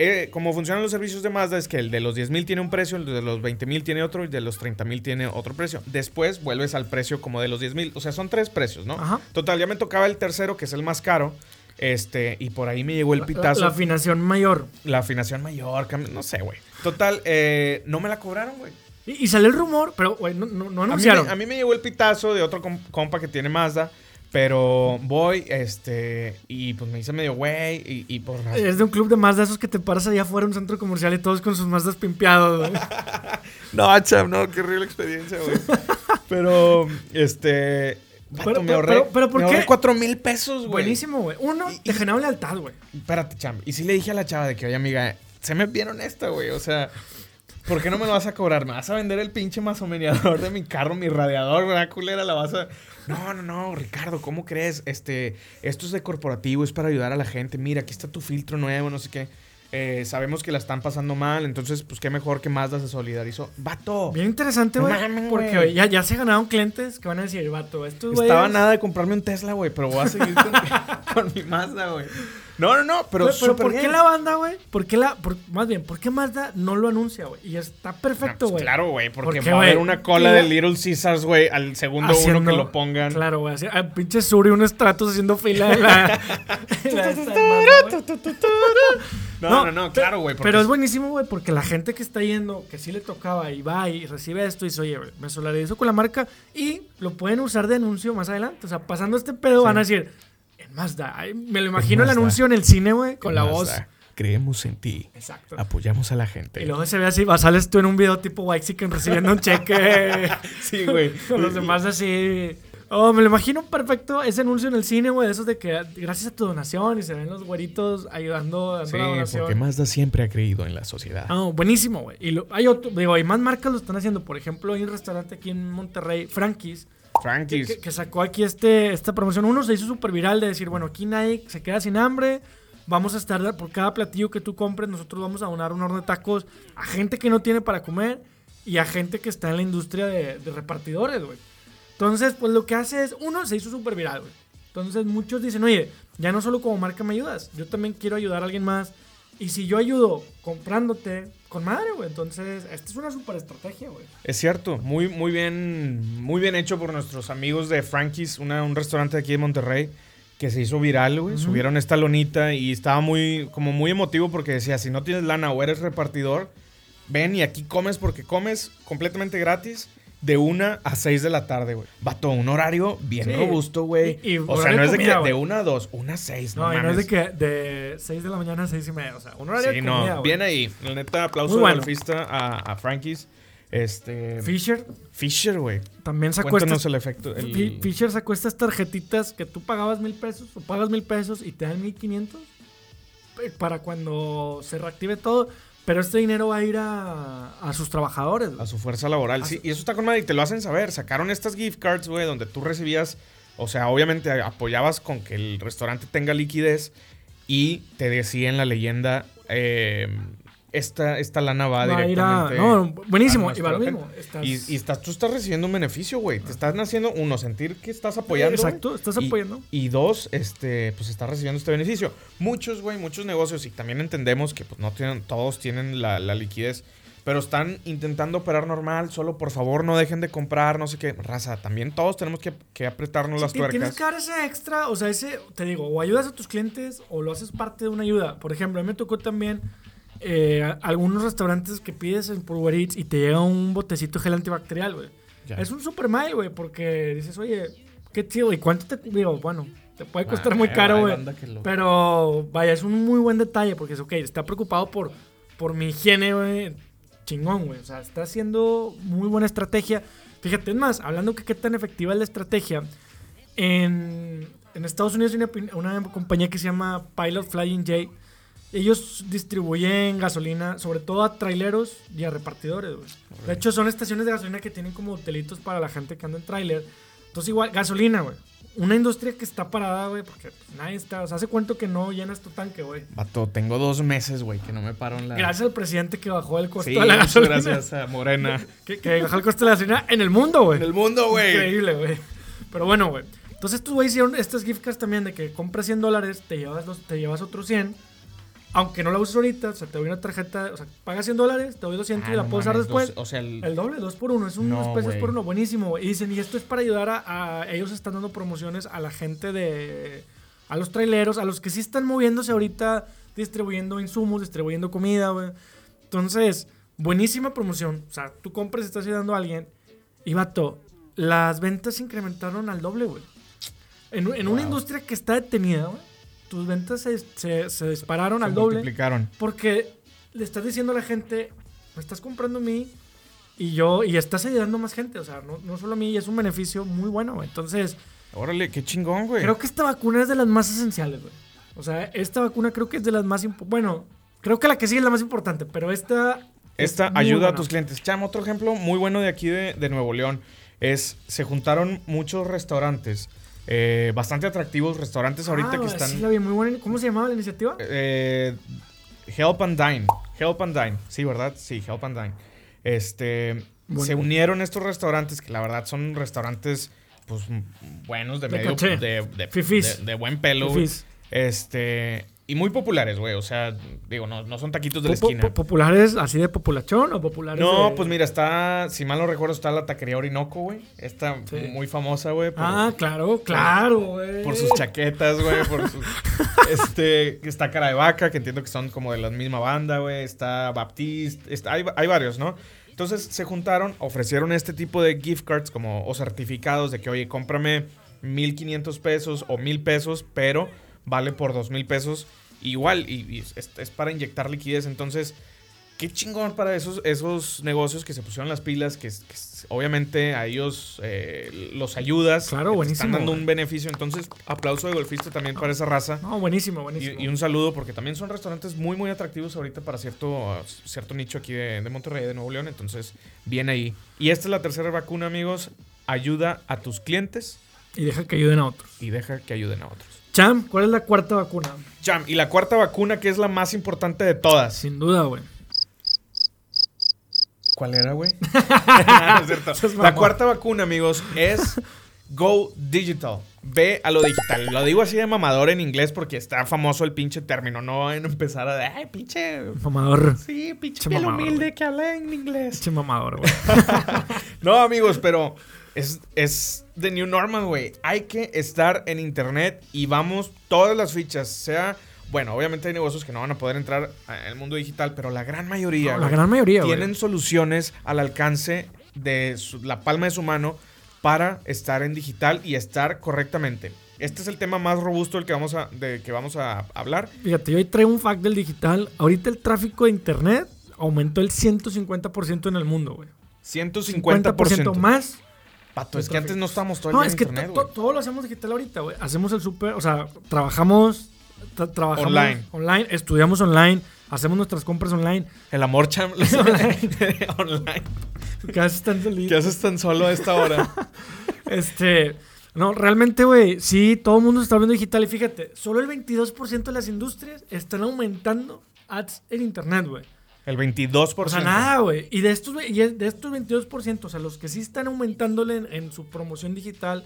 Eh, como funcionan los servicios de Mazda es que el de los 10 mil tiene un precio, el de los 20 mil tiene otro y el de los 30 mil tiene otro precio. Después vuelves al precio como de los 10 mil. O sea, son tres precios, ¿no? Ajá. Total, ya me tocaba el tercero, que es el más caro. Este, y por ahí me llegó el La, pitazo. la La, afinación mayor. afinación mayor, no sé, güey. Total, eh, no me la cobraron, güey. Y, y salió el rumor, pero, güey, no, no, no A mí, anunciaron. me, a mí me llegó el pitazo de otro com- compa que tiene Mazda. Pero voy, este, y pues me hice medio güey, y, y por Es de un club de Mazda, esos que te paras allá afuera en un centro comercial y todos con sus Mazdas pimpeados, güey. [LAUGHS] No, cham, no, qué horrible experiencia, güey. [LAUGHS] Pero, este. Pero- me pero- ahorré, pero- pero ¿por me ahorré qué? cuatro mil pesos, güey. Buenísimo, güey. Uno, Y- te y- genera lealtad, güey. Espérate, cham. Y sí le dije a la chava de que, oye, amiga, se me bien honesta, güey. O sea, ¿por qué no me lo vas a cobrar? ¿Me vas a vender el pinche masomeneador de mi carro, mi radiador, ¿verdad, culera? La vas a. No, no, no, Ricardo, ¿cómo crees? Este, esto es de corporativo, es para ayudar a la gente. Mira, aquí está tu filtro nuevo, no sé qué. Eh, sabemos que la están pasando mal, entonces, pues qué mejor que Mazda se solidarizó. ¡Vato! Bien interesante, güey. porque ya, ya se ganaron clientes que van a decir, vato, estos güeyes... Estaba nada de comprarme un Tesla, güey, pero voy a seguir con, [LAUGHS] con mi Mazda, güey. No, no, no, pero, Pero, pero ¿por qué la banda, güey? ¿Por qué la...? por- más bien, ¿por qué Mazda no lo anuncia, güey? Y está No, perfecto, pues güey. claro, güey, porque ¿Por qué, va a haber una cola de Little Caesars, güey, al segundo uno que lo pongan. Claro, güey. así- ah, pinche Suri, un estratos haciendo fila en la... en esta. No, no, no, claro, güey. Pero es buenísimo, güey, porque la gente que está yendo, que sí le tocaba y va y recibe esto y dice, oye, güey, me solidarizo con la marca y lo pueden usar de anuncio más adelante. O sea, pasando este pedo van a decir, Mazda. Ay, me lo imagino el anuncio en el cine, güey, con la Mazda, voz. Creemos en ti. Exacto. Apoyamos a la gente. Y luego se ve así, sales tú en un video tipo Waxican recibiendo un cheque. [LAUGHS] Sí, güey. [LAUGHS] Con los demás así. Oh, me lo imagino perfecto ese anuncio en el cine, güey. Esos de que gracias a tu donación y se ven los güeritos ayudando, dando Sí, la donación. porque Mazda siempre ha creído en la sociedad. Ah, buenísimo, güey. Y lo- hay otro, digo, hay más marcas lo están haciendo. Por ejemplo, hay un restaurante aquí en Monterrey, Frankie's, Frankie's. que- que sacó aquí este, esta promoción. Uno se hizo súper viral de decir, bueno, aquí nadie se queda sin hambre. Vamos a estar por cada platillo que tú compres, nosotros vamos a donar un horno de tacos a gente que no tiene para comer y a gente que está en la industria de, de repartidores, güey. Entonces, pues lo que hace es, uno, se hizo súper viral, güey. Entonces muchos dicen, oye, ya no solo como marca me ayudas, yo también quiero ayudar a alguien más. Y si yo ayudo comprándote, con madre, güey. Entonces, esta es una súper estrategia, güey. Es cierto, muy, muy bien, muy bien hecho por nuestros amigos de Frankie's, una- un restaurante aquí de Monterrey que se hizo viral, güey. Subieron esta lonita y estaba muy, como muy emotivo porque decía, si no tienes lana o eres repartidor, ven y aquí comes porque comes completamente gratis de una a seis de la tarde, güey. Vato, un horario bien Sí. robusto, güey. O sea, no es de, comida, que de una a dos, una a seis, no, No, y no es mames. de que de 6 de la mañana a 6 y media. O sea, un horario Sí, de no, comida, güey. bien ahí. La neta, aplauso Muy bueno. golfista a, a Frankie's. Este. Fisher Fisher, güey. también sacó Cuéntanos estas... el efecto. el- Fisher sacó estas tarjetitas que tú pagabas mil pesos o pagas mil pesos y te dan mil quinientos eh, para cuando se reactive todo. Pero este dinero va a ir a, a sus trabajadores. güey. A su fuerza laboral. A Sí, su- y eso está con madre y te lo hacen saber. Sacaron estas gift cards, güey, donde tú recibías, o sea, obviamente apoyabas con que el restaurante tenga liquidez y te decía en la leyenda, eh, esta, esta lana va, Va ir a- directamente. no, buenísimo, a y va lo mismo. Estás- Y, y estás, tú estás recibiendo un beneficio, güey. Te están haciendo, uno, sentir que estás apoyando. Exacto, estás Y- apoyando. Y dos, este, pues estás recibiendo este beneficio. Muchos, güey, muchos negocios, y también entendemos que pues no tienen, todos tienen la, la liquidez, pero están intentando operar normal, solo por favor no dejen de comprar, no sé qué. Raza, también todos tenemos que, que apretarnos las Sí, Tienes tuercas. que dar ese extra, o sea, ese, te digo, o ayudas a tus clientes o lo haces parte de una ayuda. Por ejemplo, a mí me tocó también eh, algunos restaurantes que pides en por Uber Eats y te llega un botecito gel antibacterial, güey. Es un super mile, güey, porque dices, oye, qué chido, ¿y cuánto te digo? Bueno, te puede costar Ah, muy caro, güey. Pero vaya, es un muy buen detalle porque es, ok, está preocupado por, por mi higiene, güey. Chingón, güey. O sea, está haciendo muy buena estrategia. Fíjate, es más, hablando que qué tan efectiva es la estrategia, en, en Estados Unidos hay una compañía que se llama Pilot Flying J. Ellos distribuyen gasolina, sobre todo a traileros y a repartidores, güey. De hecho, son estaciones de gasolina que tienen como hotelitos para la gente que anda en trailer. Entonces, igual, gasolina, güey. Una industria que está parada, güey, porque pues, nadie está. O sea, hace cuánto que no llenas tu tanque, güey. Vato, tengo dos meses, güey, que no me paro en la... Gracias al presidente que bajó el costo Sí, de la gasolina. gracias a Morena. [LAUGHS] Que, que bajó el costo de la gasolina en el mundo, güey. en el mundo, güey. Increíble, güey. Pero bueno, güey. Entonces estos güeyes hicieron estas gift cards también de que compras 100 dólares, te llevas, los, te llevas otros 100. Aunque no la uses ahorita, o sea, te doy una tarjeta, o sea, pagas 100 dólares, te doy 200 Ah, y la no puedes usar después. dos- o sea, el- El doble, dos por uno, es unos No, pesos güey. por uno, buenísimo. güey. Y dicen, y esto es para ayudar a, a- ellos están dando promociones a la gente de, a los traileros, a los que sí están moviéndose ahorita, distribuyendo insumos, distribuyendo comida, güey. Entonces, buenísima promoción. O sea, tú compras, estás ayudando a alguien y vato, las ventas se incrementaron al doble, güey. En, en una industria que está detenida, güey, tus ventas se, se- se dispararon Se al doble. multiplicaron. Porque le estás diciendo a la gente, me estás comprando a mí y yo, y estás ayudando a más gente. O sea, no, no solo a mí, y es un beneficio muy bueno, güey. Entonces, Órale, qué chingón, güey. creo que esta vacuna es de las más esenciales, güey. O sea, esta vacuna creo que es de las más importantes. Bueno, creo que la que sigue es la más importante, pero esta. es Esta ayuda a tus clientes. Cham, otro ejemplo muy bueno de aquí de, de Nuevo León es, se juntaron muchos restaurantes, eh, bastante atractivos restaurantes ahorita Ah, que están... sí, la vi, muy buena. ¿Cómo se llamaba la iniciativa? eh, Help and Dine. Help and Dine. Sí, ¿verdad? Sí, Help and Dine. Este, Bueno. Se unieron estos restaurantes que la verdad son restaurantes pues buenos, de, De medio... De, de, de- buen pelo. Fifís. Este... Y muy populares, güey. O sea, digo, no, no son taquitos de la Po- po- esquina. ¿Populares así de populachón o populares No, de- pues mira, está, si mal no recuerdo, está la taquería Orinoco, güey. Está Sí. muy famosa, güey. por- Ah, claro, claro, güey. Por sus chaquetas, güey. Por sus. [LAUGHS] este. Está Cara de Vaca, que entiendo que son como de la misma banda, güey. Está Baptiste. Está, hay, hay varios, ¿no? Entonces se juntaron, ofrecieron este tipo de gift cards como, o certificados de que, oye, cómprame 1500 pesos o 1000 pesos, pero vale por 2000 pesos. Igual, y, y es, es para inyectar liquidez. Entonces, qué chingón para esos, esos negocios que se pusieron las pilas, que, que obviamente a ellos eh, los ayudas. Claro, buenísimo, Están dando un beneficio. Entonces, aplauso de golfista también para esa raza. No, buenísimo, Y, buenísimo. y un saludo porque también son restaurantes muy, muy atractivos ahorita para cierto, cierto nicho aquí de, de Monterrey, de Nuevo León. Entonces, bien ahí. Y esta es la tercera vacuna, amigos. Ayuda a tus clientes Y deja que ayuden a otros. y deja que ayuden a otros. Cham, ¿cuál es la cuarta vacuna? Cham, y la cuarta vacuna, que es la más importante de todas. Sin duda, güey. ¿Cuál era, güey? [LAUGHS] No es La cuarta vacuna, amigos, es Go Digital. Ve a lo digital. Lo digo así de mamador en inglés porque está famoso el pinche término. No van a empezar a... Ay, pinche... Mamador. Sí, pinche Che piel mamador, humilde que habla en inglés. Pinche mamador, güey. [LAUGHS] No, amigos, pero es, es the new normal, güey. Hay que estar en internet y vamos todas las fichas. Sea, bueno, obviamente hay negocios que no van a poder entrar al mundo digital, pero la gran mayoría, No, la gran mayoría, tienen soluciones al alcance de su- la palma de su mano para estar en digital y estar correctamente. Este es el tema más robusto del que vamos a, de que vamos a hablar. Fíjate, yo hoy traigo un fact del digital. Ahorita el tráfico de internet aumentó el 150% en el mundo, güey. 150%. 50% más. Pato, es que antes no estábamos todo el No, día es en que internet, to- güey. to- todo lo hacemos digital ahorita, güey. Hacemos el súper, o sea, trabajamos, tra- trabajamos Online. online, estudiamos online, hacemos nuestras compras online. El amor cham... [LAUGHS] Online. [LAUGHS] online. ¿Qué haces tan solo a esta hora? [LAUGHS] Este, no, realmente, güey, sí, todo el mundo se está viendo digital. Y fíjate, solo el 22% de las industrias están aumentando ads en internet, güey. El 22%. O sea, nada, güey. Y de estos, y de estos 22%, o sea, los que sí están aumentándole en, en su promoción digital,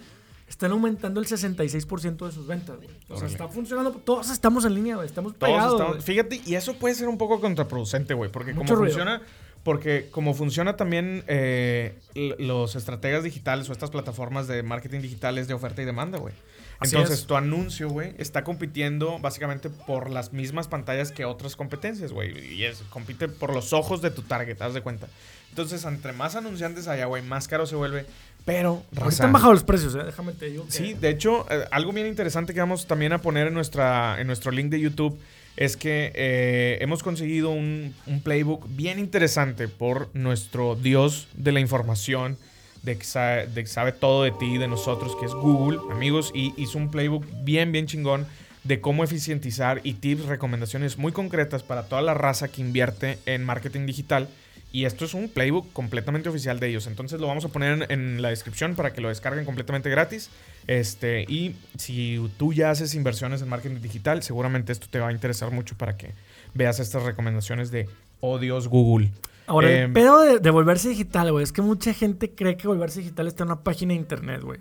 están aumentando el 66% de sus ventas, güey. O sea, Órale. está funcionando. Todos estamos en línea, güey. Estamos Todos pegados. estamos- güey. Fíjate, y eso puede ser un poco contraproducente, güey, porque Mucho como ruido. funciona, porque como funciona también eh, l- los estrategas digitales o estas plataformas de marketing digitales de oferta y demanda, güey. Así Entonces, es. tu anuncio, güey, está compitiendo básicamente por las mismas pantallas que otras competencias, güey. Y es, compite por los ojos de tu target, haz de cuenta. Entonces, entre más anunciantes haya, güey, más caro se vuelve. Pero, Ahorita han bajado los precios, eh. Déjame te digo. que- Sí, de hecho, eh, algo bien interesante que vamos también a poner en, nuestra, en nuestro link de YouTube es que eh, hemos conseguido un, un playbook bien interesante por nuestro dios de la información, de que, sabe, que sabe todo de ti, de nosotros, que es Google, amigos, y hizo un playbook bien, bien chingón de cómo eficientizar y tips, recomendaciones muy concretas para toda la raza que invierte en marketing digital. Y esto es un playbook completamente oficial de ellos. Entonces lo vamos a poner en, en la descripción para que lo descarguen completamente gratis. Este, y si tú ya haces inversiones en marketing digital, seguramente esto te va a interesar mucho para que veas estas recomendaciones de Oh Dios Google. Ahora, Eh, el pedo de, de volverse digital, güey, es que mucha gente cree que volverse digital está en una página de internet, güey.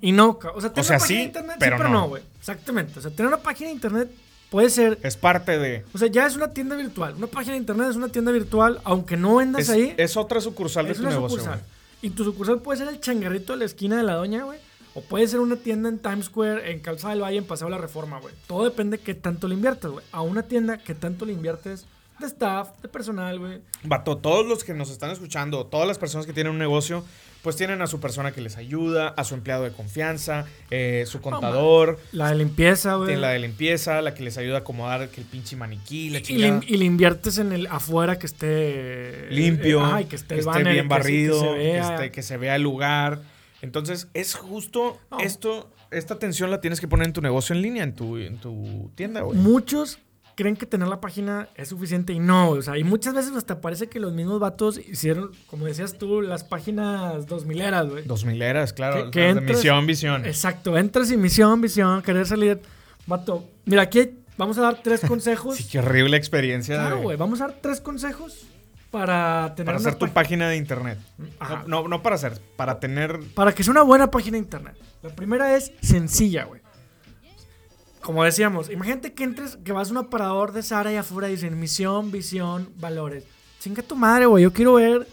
Y no, o sea, tener sea, una página sí, de internet, pero sí, pero no. no, güey. Exactamente. O sea, tener una página de internet puede ser. Es parte de... O sea, ya es una tienda virtual. Una página de internet es una tienda virtual, aunque no vendas Es, ahí. es otra sucursal de es tu una negocio. sucursal. Y tu sucursal puede ser el changarrito de la esquina de la doña, güey. O puede ser una tienda en Times Square, en Calzada del Valle, en Paseo de la Reforma, güey. Todo depende de qué tanto le inviertes, güey. A una tienda, qué tanto le inviertes de staff, de personal, güey. Vato, todos los que nos están escuchando, todas las personas que tienen un negocio, pues tienen a su persona que les ayuda, a su empleado de confianza, eh, su contador, La de limpieza, güey. la de limpieza, la que les ayuda a acomodar que el pinche maniquí, la Y le, y le inviertes en el afuera que esté limpio, eh, ajá, y que esté, que esté banner, bien que se- barrido, que se que, vea. esté- que se vea el lugar. Entonces, es justo No. esto, esta atención la tienes que poner en tu negocio en línea, en tu, en tu tienda, güey. Muchos creen que tener la página es suficiente y no, o sea, y muchas veces hasta parece que los mismos vatos hicieron, como decías tú, las páginas 2000 eras, güey. Dos mileras, claro. Que- que las de entras- misión, visión. Exacto, entras sin misión, visión, querer salir. Vato, mira, aquí vamos a dar tres [LAUGHS] consejos. Sí, qué horrible experiencia. claro, güey, vamos a dar tres consejos para tener Para hacer tu pá- página de internet. Ajá. No, no, no para hacer, para tener Para que sea una buena página de internet. La primera es sencilla, güey. Como decíamos, imagínate que entres, que vas a un aparador de Sara y afuera dicen misión, visión, valores. Chinga tu madre, güey. Yo quiero ver.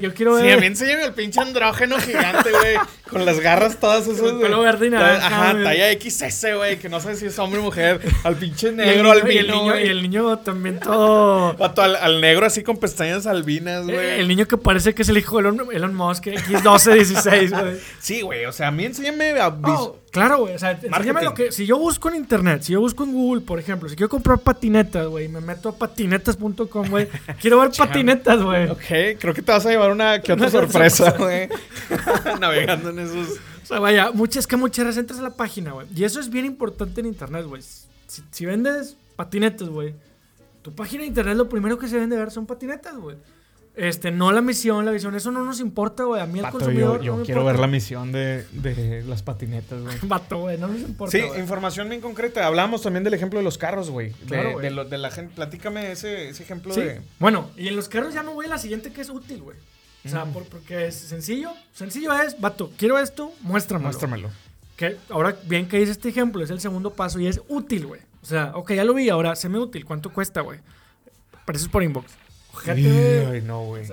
Yo quiero Sí, ver. a mí enséñame el pinche andrógeno gigante, güey. Con las garras todas esas. Con güey. pelo verde y naranja, Ajá, güey. talla XS, güey. Que no sé si es hombre o mujer. Al pinche negro, niño- y el niño, güey. y el niño también todo. Vato, al, al negro así con pestañas albinas, güey. Eh, El niño que parece que es el hijo de Elon, Elon Musk, X1216, güey. Sí, güey. O sea, a mí enséñame a... Oh, claro, güey. O sea, enséñame lo que. Si yo busco en internet, si yo busco en Google, por ejemplo, si quiero comprar patinetas, güey, me meto a patinetas.com, güey. [LAUGHS] Quiero ver patinetas, güey. Ok, creo que te vas a llevar una que otra sorpresa, güey. [LAUGHS] Navegando esos... O sea, vaya, muchas que muchas veces entras a la página, güey. Y eso es bien importante en internet, güey. Si, si vendes patinetas, güey, tu página de internet lo primero que se deben de ver son patinetas, güey. Este, no la misión, la visión, eso no nos importa, güey. A mí el consumidor. yo, yo no me quiero importa. ver la misión de, de las patinetas, güey. [LAUGHS] Vato, güey, no nos importa. Sí, información bien concreta. Hablamos también del ejemplo de los carros, güey. De, Claro, güey. de lo- de la gente. Platícame ese, ese ejemplo Sí. de. Bueno, y en los carros ya me voy a la siguiente que es útil, güey. O sea, Mm. por- porque es sencillo. Sencillo es, vato, quiero esto, muéstramelo. Muéstramelo. Que ahora, bien que dice este ejemplo, es el segundo paso y es útil, güey. O sea, ok, ya lo vi, ahora se me útil. ¿Cuánto cuesta, güey? Precios por inbox. Ojete. Ay, no, güey.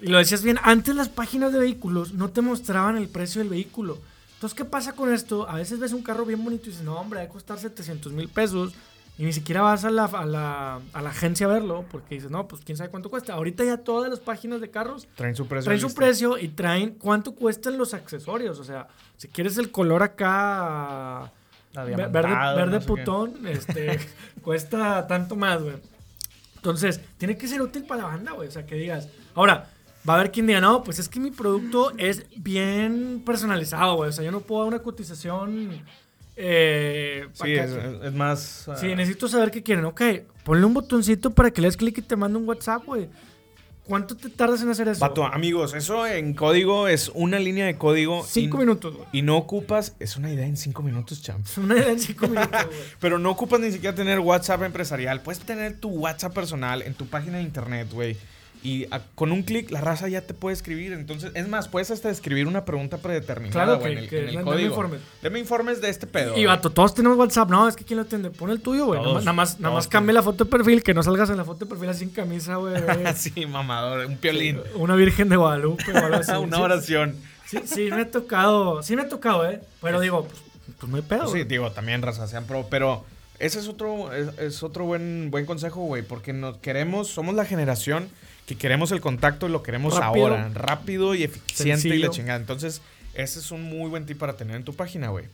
Y lo decías bien, antes las páginas de vehículos no te mostraban el precio del vehículo. Entonces, ¿qué pasa con esto? A veces ves un carro bien bonito y dices, no, hombre, debe costar 700 mil pesos. Y ni siquiera vas a la, a, la, a la agencia a verlo porque dices, no, pues quién sabe cuánto cuesta. Ahorita ya todas las páginas de carros Traen su precio. traen su precio y traen cuánto cuestan los accesorios. O sea, si quieres el color acá ve- verde, verde no sé qué. putón, este, [LAUGHS] cuesta tanto más, güey. Entonces, tiene que ser útil para la banda, güey. O sea, que digas. Ahora, va a haber quien diga, no, pues es que mi producto es bien personalizado, güey. O sea, yo no puedo dar una cotización. Eh, Sí, es, más. ah, Sí, necesito saber qué quieren. Ok, ponle un botoncito para que le des clic y te mande un WhatsApp, güey. ¿Cuánto te tardas en hacer eso? Vato, amigos, eso en código es una línea de código. Cinco y- minutos, güey. Y no ocupas. Es una idea en cinco minutos, champ. Es una idea en cinco [LAUGHS] minutos, güey. Pero no ocupas ni siquiera tener WhatsApp empresarial. Puedes tener tu WhatsApp personal en tu página de internet, güey. Y a- con un clic la raza ya te puede escribir. Entonces, es más, puedes hasta escribir una pregunta predeterminada, Claro, güey, que- en el, que en el dame código. informes. Deme informes de este pedo. Y vato, todos tenemos WhatsApp. No, es que ¿quién lo atiende? Pon el tuyo, güey. Nada más, nada más, cambia la foto de perfil, que no salgas en la foto de perfil así en camisa, güey. [LAUGHS] sí, mamador, un piolín. Una virgen de Guadalupe [LAUGHS] así. una oración. Sí, sí, me ha tocado. Sí me ha tocado, ¿eh? Pero digo, pues, pues no hay pedo. Sí, digo, también raza, sean pro, pero ese es otro, es, es otro buen, buen consejo, güey, porque nos queremos, somos la generación que queremos el contacto y lo queremos Rápido. ahora, rápido y eficiente y la chingada. Entonces, ese es un muy buen tip para tener en tu página, güey.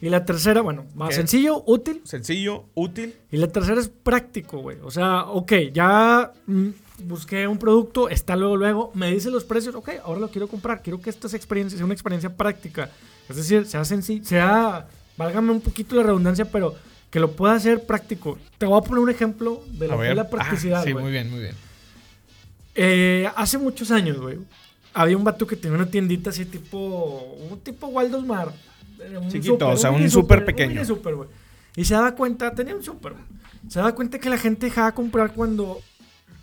Y la tercera, bueno, más ¿Qué? sencillo, útil. Sencillo, útil. Y la tercera es práctico, güey. O sea, ok, ya mm, busqué un producto, está luego, luego, me dice los precios, ok, ahora lo quiero comprar. Quiero que esta experiencia, sea una experiencia práctica. Es decir, sea sencillo, sea, válgame un poquito la redundancia, pero que lo pueda hacer práctico. Te voy a poner un ejemplo de la practicidad, Ah, sí, güey. muy bien, muy bien. Eh, hace muchos años, güey, había un vato que tenía una tiendita así tipo, un tipo Waldos Mar. eh, un Chiquito, o sea, un súper pequeño. Un súper, güey. Y se daba cuenta, tenía un súper. Se daba cuenta que la gente dejaba de comprar cuando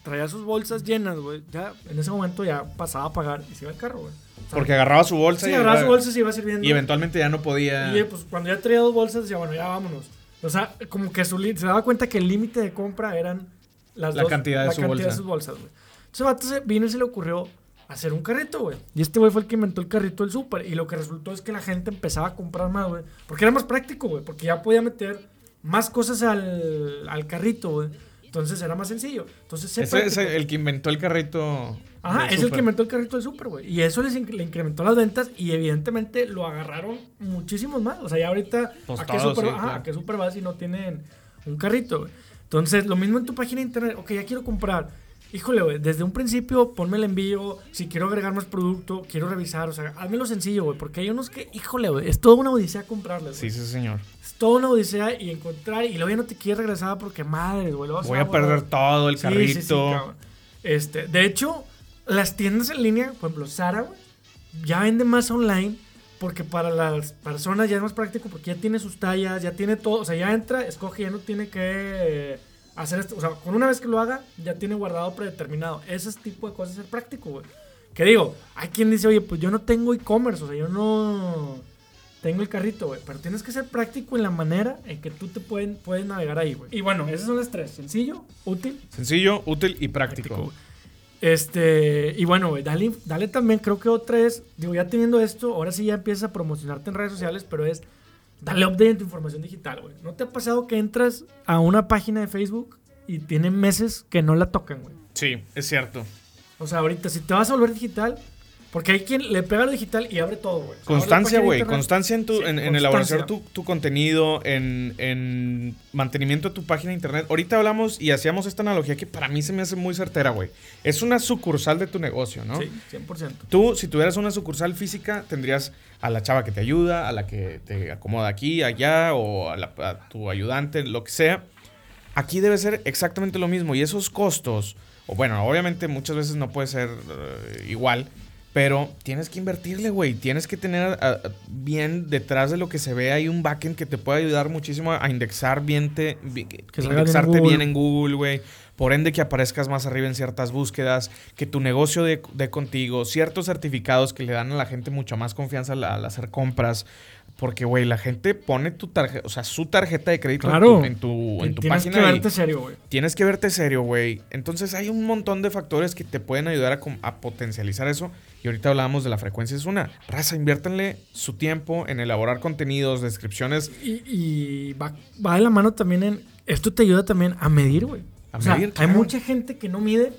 traía sus bolsas llenas, güey. Ya, en ese momento ya pasaba a pagar y se iba al carro, güey. O sea, Porque agarraba su bolsa sí, y, agarraba su bolsa y se iba sirviendo. y eventualmente ya no podía. Y eh, pues cuando ya traía dos bolsas, decía, bueno, ya vámonos. O sea, como que su se daba cuenta que el límite de compra eran las La dos- cantidad de la su cantidad bolsa. de sus bolsas, güey. Entonces, vato se vino y se le ocurrió hacer un carrito, güey. Y este güey fue el que inventó el carrito del súper. Y lo que resultó es que la gente empezaba a comprar más, güey. Porque era más práctico, güey. Porque ya podía meter más cosas al, al carrito, güey. Entonces era más sencillo. Entonces, ser Ese es el que inventó el carrito. Ajá, es el que inventó el carrito del súper, güey. Y eso les inc- le incrementó las ventas y evidentemente lo agarraron muchísimos más. O sea, ya ahorita, Pues ¿a, qué súper sí, ajá, claro. ¿a qué súper vas si no tienen un carrito, güey? Entonces, lo mismo en tu página de internet. Ok, ya quiero comprar. Híjole, güey, desde un principio ponme el envío. Si quiero agregar más producto, quiero revisar. O sea, házmelo sencillo, güey. Porque hay unos que, híjole, güey, es toda una odisea comprarles. Sí, sí, señor. Es toda una odisea y encontrar. Y luego ya no te quieres regresar porque, madre, güey. luego se Voy a perder todo el Sí, carrito. sí, sí, cabrón. este, de hecho, las tiendas en línea, por ejemplo, Sara, güey, ya vende más online porque para las personas ya es más práctico porque ya tiene sus tallas, ya tiene todo, o sea, ya entra, escoge, ya no tiene que hacer esto, o sea, con una vez que lo haga, ya tiene guardado predeterminado. Ese tipo de cosas es práctico, güey. Que digo, hay quien dice, oye, pues yo no tengo e-commerce, o sea, yo no tengo el carrito, güey. Pero tienes que ser práctico en la manera en que tú te pueden, puedes navegar ahí, güey. Y bueno, esas son las tres. Sencillo, útil, Sencillo, útil y práctico. práctico, güey. Este, y bueno, güey, dale, dale también, creo que otra es, digo, ya teniendo esto, ahora sí ya empiezas a promocionarte en redes sociales, pero es, dale update en tu información digital, güey. ¿No te ha pasado que entras a una página de Facebook y tienen meses que no la tocan, güey? Sí, es cierto. O sea, ahorita, si te vas a volver digital, porque hay quien le pega lo digital y abre todo, güey. Constancia, güey. Constancia en, tu, Sí, en, tu, tu contenido, en, en mantenimiento de tu página de internet. Ahorita hablamos y hacíamos esta analogía que para mí se me hace muy certera, güey. Es una sucursal de tu negocio, ¿no? Sí, 100%. Tú, si tuvieras una sucursal física, tendrías a la chava que te ayuda, a la que te acomoda aquí, allá, o a, la- a tu ayudante, lo que sea. Aquí debe ser exactamente lo mismo. Y esos costos, o bueno, obviamente muchas veces no puede ser eh, igual, pero tienes que invertirle, güey. Tienes que tener a- a- bien detrás de lo que se ve hay un backend que te puede ayudar muchísimo a indexar bien, te, Que en indexarte bien en Google, güey. Por ende, que aparezcas más arriba en ciertas búsquedas, que tu negocio dé de contigo, ciertos certificados que le dan a la gente mucha más confianza al, al hacer compras. Porque, güey, la gente pone tu tarjeta, o sea, su tarjeta de crédito en tu, en tu, en tu Tienes página. que verte serio, güey. tienes que verte serio, güey. Entonces, hay un montón de factores que te pueden ayudar a potencializar eso. Y ahorita hablábamos de la frecuencia, es una. Raza, inviértanle su tiempo en elaborar contenidos, descripciones. Y, y va, va de la mano también en. Esto te ayuda también a medir, güey. A O sea, medir, hay claro. mucha gente que no mide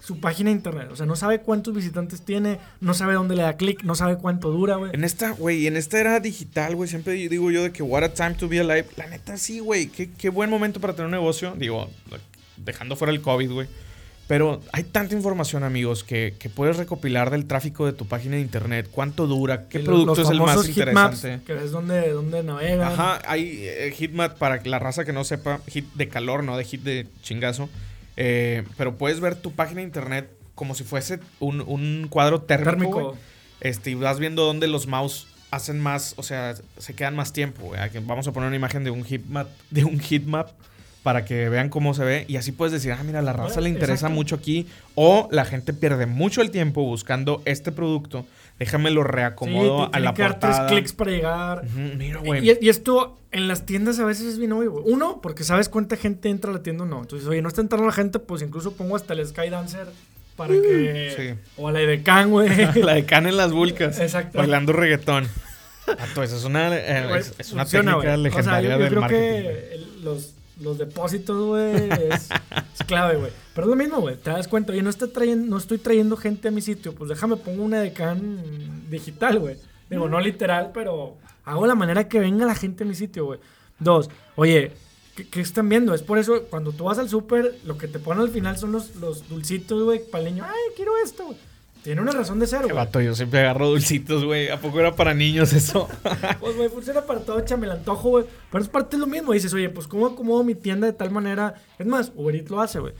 su página de internet. O sea, no sabe cuántos visitantes tiene, no sabe dónde le da clic, no sabe cuánto dura, güey. En esta, güey, en esta era digital, güey, siempre digo yo de que what a time to be alive. La neta, sí, güey. Qué, qué buen momento para tener un negocio. Digo, dejando fuera el COVID, güey. Pero hay tanta información, amigos, que, que puedes recopilar del tráfico de tu página de internet. ¿Cuánto dura? ¿Qué producto los es el más interesante? Que ves dónde, dónde navegan. Ajá, hay eh, heatmap para la raza que no sepa, hit de calor, no de hit de chingazo. Eh, pero puedes ver tu página de internet como si fuese un, un cuadro térmico. Este, y vas viendo dónde los mouse hacen más, o sea, se quedan más tiempo. Vamos a poner una imagen de un heatmap, de un heatmap para que vean cómo se ve. Y así puedes decir, ah, mira, la raza Bueno, le interesa exacto. mucho aquí. O la gente pierde mucho el tiempo buscando este producto. Déjame lo Sí, reacomodo te a la que dar tres clics para llegar. Mira, güey. Y, y esto en las tiendas a veces es bien obvio, güey. Uno, porque sabes cuánta gente entra a la tienda o no. Entonces, oye, no está entrando la gente, pues incluso pongo hasta el Skydancer para que... sí. O a la Edecán, güey. la de Can [LAUGHS] en las vulcas. Exacto. Bailando reggaetón. Pato, esa es una, eh, es, es una funciona, técnica legendaria o sea, yo, yo del creo marketing. que los, los depósitos, güey, es, [LAUGHS] es clave, güey. Pero es lo mismo, güey. Te das cuenta, oye, no, está trayendo, no estoy trayendo gente a mi sitio. Pues déjame pongo una Edecán digital, güey. Digo, no literal, pero hago la manera que venga la gente a mi sitio, güey. Dos, oye, ¿qué, qué están viendo? Es por eso, cuando tú vas al súper, lo que te ponen al final son los, los dulcitos, güey, para el niño. Ay, quiero esto, güey. Tiene una razón de ser, Qué güey. vato, yo siempre agarro dulcitos, güey. ¿A poco era para niños eso? [LAUGHS] Pues, güey, funciona para todo, échame el antojo, güey. Pero es parte de lo mismo. Dices, oye, pues, ¿cómo acomodo mi tienda de tal manera? Es más, Uber Eats lo hace, güey.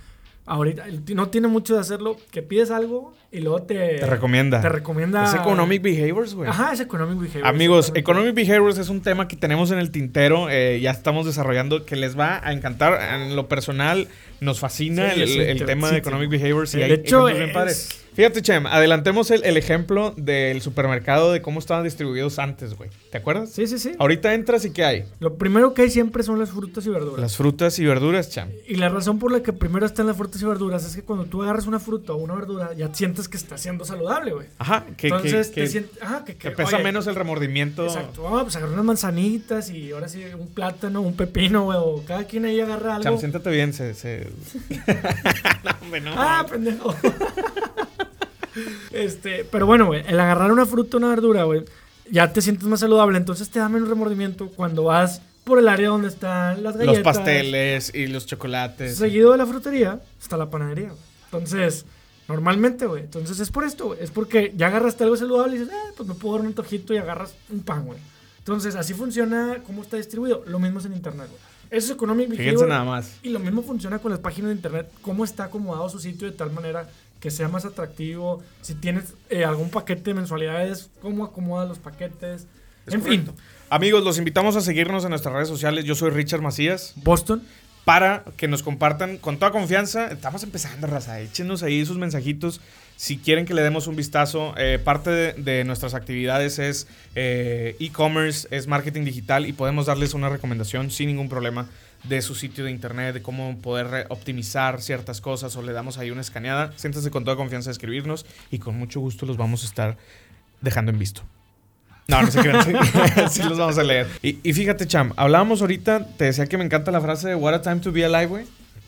Ahorita no tiene mucho de hacerlo. Que pides algo y luego te... Te recomienda. Te recomienda... Es Economic Behaviors, güey. Ajá, es Economic Behavior. Amigos. Economic Behaviors es un tema que tenemos en el tintero, eh, ya estamos desarrollando, que les va a encantar. En lo personal, nos fascina Sí, el, sí, el te- tema de. Economic Behaviors. y De hay hecho, ejemplos bien es- padres. Fíjate, Chem, adelantemos el, el ejemplo del supermercado de cómo estaban distribuidos antes, güey. ¿Te acuerdas? Sí, sí, sí. Ahorita entras y ¿qué hay? Lo primero que hay siempre son las frutas y verduras. Las frutas y verduras, Chem. Y la razón por la que primero están las frutas y verduras es que cuando tú agarras una fruta o una verdura, ya sientes que está siendo saludable, güey. Ajá, que, Entonces, que- te sientes... Ajá, que, que pesa oye, menos el remordimiento. Exacto. Vamos, pues agarrar unas manzanitas y ahora sí un plátano, un pepino, güey. O cada quien ahí agarra algo. Cham, siéntate bien, se... se... [LAUGHS] [LAUGHS] no, hombre, no. Ah, pendejo. [LAUGHS] [LAUGHS] este, pero bueno, güey, el agarrar una fruta o una verdura, güey, ya te sientes más saludable. Entonces te da menos remordimiento cuando vas por el área donde están las galletas. los pasteles y los chocolates. Seguido de la frutería está la panadería, güey. Entonces, normalmente, güey. Entonces es por esto, güey. Es porque ya agarraste algo saludable y dices, eh, pues me puedo dar un antojito y agarras un pan, güey. Entonces, así funciona cómo está distribuido. Lo mismo es en internet, güey. Eso es economic Fíjense nada más. Y lo mismo funciona con las páginas de internet. Cómo está acomodado su sitio de tal manera que sea más atractivo. Si tienes eh, algún paquete de mensualidades, cómo acomoda los paquetes. Es en correcto. fin, Amigos, los invitamos a seguirnos en nuestras redes sociales. Yo soy Richard Macías. Boston. Para que nos compartan con toda confianza. Estamos empezando, raza. Échenos ahí sus mensajitos. Si quieren que le demos un vistazo, eh, parte de, de nuestras actividades es eh, e-commerce, es marketing digital y podemos darles una recomendación sin ningún problema de su sitio de internet, de cómo poder optimizar ciertas cosas o le damos ahí una escaneada. Siéntanse con toda confianza a escribirnos y con mucho gusto los vamos a estar dejando en visto. No, no se crean. Sí, [LAUGHS] sí los vamos a leer. Y, y fíjate, Cham, hablábamos ahorita, te decía que me encanta la frase de What a time to be alive, güey.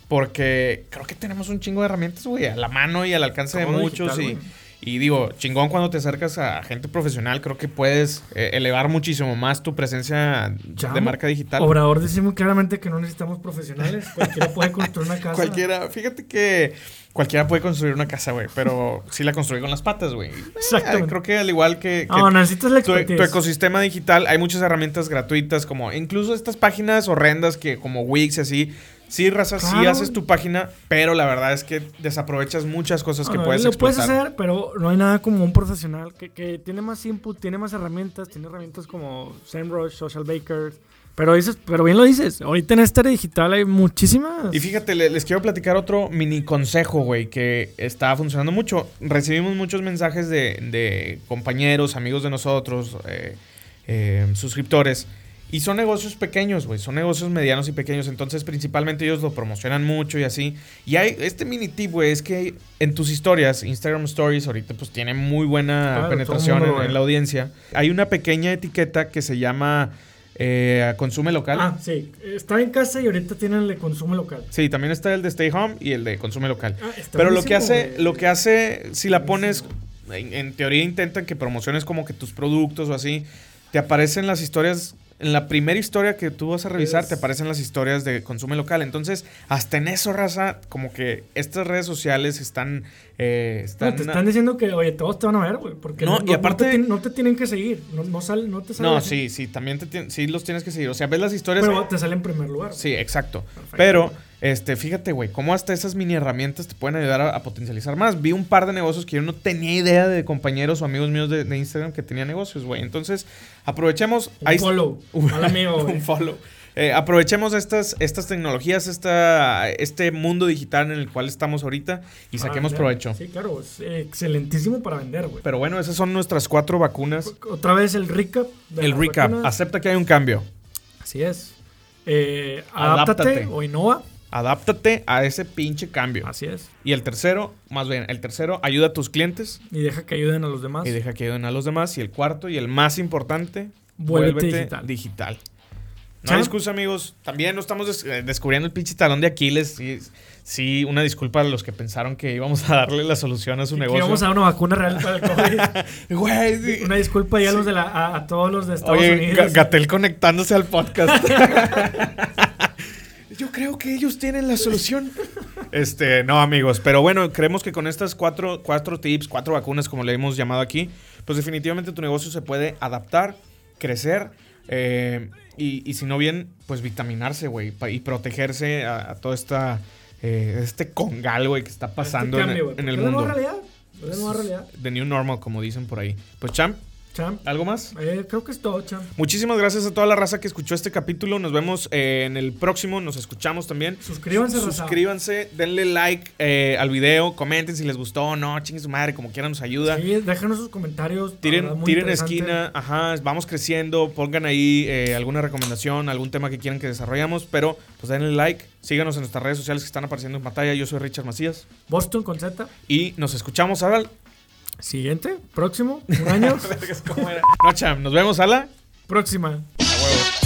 Porque creo que tenemos un chingo de herramientas, güey, a la mano y al alcance de muchos. digital, y, y digo, chingón cuando te acercas a gente profesional, creo que puedes eh, elevar muchísimo más tu presencia de marca digital. Obrador muy claramente que no necesitamos profesionales. Cualquiera puede construir una [LAUGHS] casa. Cualquiera, fíjate que cualquiera puede construir una casa, güey, pero sí la construí con las patas, güey. Exactamente. Eh, creo que al igual que, que No, necesitas la tu, ecosistema digital, hay muchas herramientas gratuitas, como incluso estas páginas horrendas que como Wix y así. Sí, raza, sí haces tu página, pero la verdad es que desaprovechas muchas cosas que Ah, puedes lo explotar. puedes hacer, pero no hay nada como un profesional que, que tiene más input, tiene más herramientas, tiene herramientas como SEMrush, Social Bakers. Pero dices, pero bien lo dices, ahorita en esta era digital hay muchísimas. Y fíjate, le- les quiero platicar otro mini consejo, güey, que está funcionando mucho. Recibimos muchos mensajes de, de compañeros, amigos de nosotros, eh, eh, suscriptores. Y son negocios pequeños, güey. Son negocios medianos y pequeños. Entonces, principalmente ellos lo promocionan mucho y así. Y hay este mini tip, güey, es que en tus historias, Instagram Stories, ahorita pues tiene muy buena Claro, penetración en, la audiencia. Hay una pequeña etiqueta que se llama eh, Consume Local. Ah, sí. Está en casa y ahorita tienen el de consumo local. Sí, también está el de Stay Home y el de Consume Local. Ah, está Pero lo que hace, lo que hace, si la pones, en, en teoría intentan que promociones como que tus productos o así, te aparecen las historias en la primera historia que tú vas a revisar Es- te aparecen las historias de consumo local. Entonces, hasta en eso, raza, como que estas redes sociales están... eh, No, están te están diciendo que, oye, todos te van a ver, güey. Porque No, no, y no- aparte- no te, tienen- no te tienen que seguir. No, no, sale, no te sale. No, sí, sí, también te sí los tienes que seguir. O sea, ves las historias... Pero te sale en primer lugar. Sí, exacto. Perfecto. Pero, este, fíjate, güey, cómo hasta esas mini herramientas te pueden ayudar a, a potencializar más. Vi un par de negocios que yo no tenía idea de compañeros o amigos míos de, de Instagram que tenían negocios, güey. Entonces, aprovechemos. Un ahí- follow. Mal [LAUGHS] amigo, un follow. Eh, aprovechemos estas, estas tecnologías, esta, este mundo digital en el cual estamos ahorita y Para saquemos vender. provecho. Sí, claro. Es excelentísimo para vender, güey. Pero bueno, esas son nuestras cuatro vacunas. Otra vez el recap. El recap. vacunas. Acepta que hay un cambio. Así es. Eh, Adáptate. adáptate o innova. Adáptate a ese pinche cambio. Así es. Y el tercero, más bien, el tercero, ayuda a tus clientes. Y deja que ayuden a los demás. Y deja que ayuden a los demás. Y el cuarto y el más importante, Vuélvete vuélvete digital. digital. No hay excusa, amigos. También no estamos des- eh, descubriendo el pinche talón de Aquiles. Sí, sí, una disculpa a los que pensaron que íbamos a darle la solución a su Que negocio. vamos a dar una vacuna real para el COVID. [LAUGHS] Güey, sí. una disculpa ya a, los de la, a, a todos los de Estados Oye, Unidos. Ga- Gatel conectándose al podcast. [LAUGHS] Yo creo que ellos tienen la solución. [LAUGHS] Este, no, amigos. Pero bueno, creemos que con estas cuatro, cuatro tips, cuatro vacunas, como le hemos llamado aquí, pues definitivamente tu negocio se puede adaptar, crecer. eh, y, y si no bien, pues vitaminarse, güey. Y protegerse a, a todo esta, eh, este congal, güey, que está pasando Este en, cambio, el- güey, en el porque es la mundo. nueva realidad. Es la nueva realidad. The new normal, como dicen por ahí. Pues, Champ, Champ. ¿algo más? Eh, creo que es todo, champ. Muchísimas gracias a toda la raza que escuchó este capítulo. Nos vemos eh, en el próximo. Nos escuchamos también. Suscríbanse, raza. Suscríbanse, denle like eh, al video, comenten si les gustó o no, chingue su madre, como quieran nos ayuda. Sí, déjanos sus comentarios. verdad, Tiren, tiren esquina, ajá, vamos creciendo, pongan ahí alguna recomendación, algún tema que quieran que desarrollamos, pero pues denle like, síganos en nuestras redes sociales que están apareciendo en pantalla, yo soy Richard Macías Boston con Z. y nos escuchamos ahora. Siguiente, próximo, un año. [LAUGHS] no, Cham, nos vemos a la próxima. A huevo.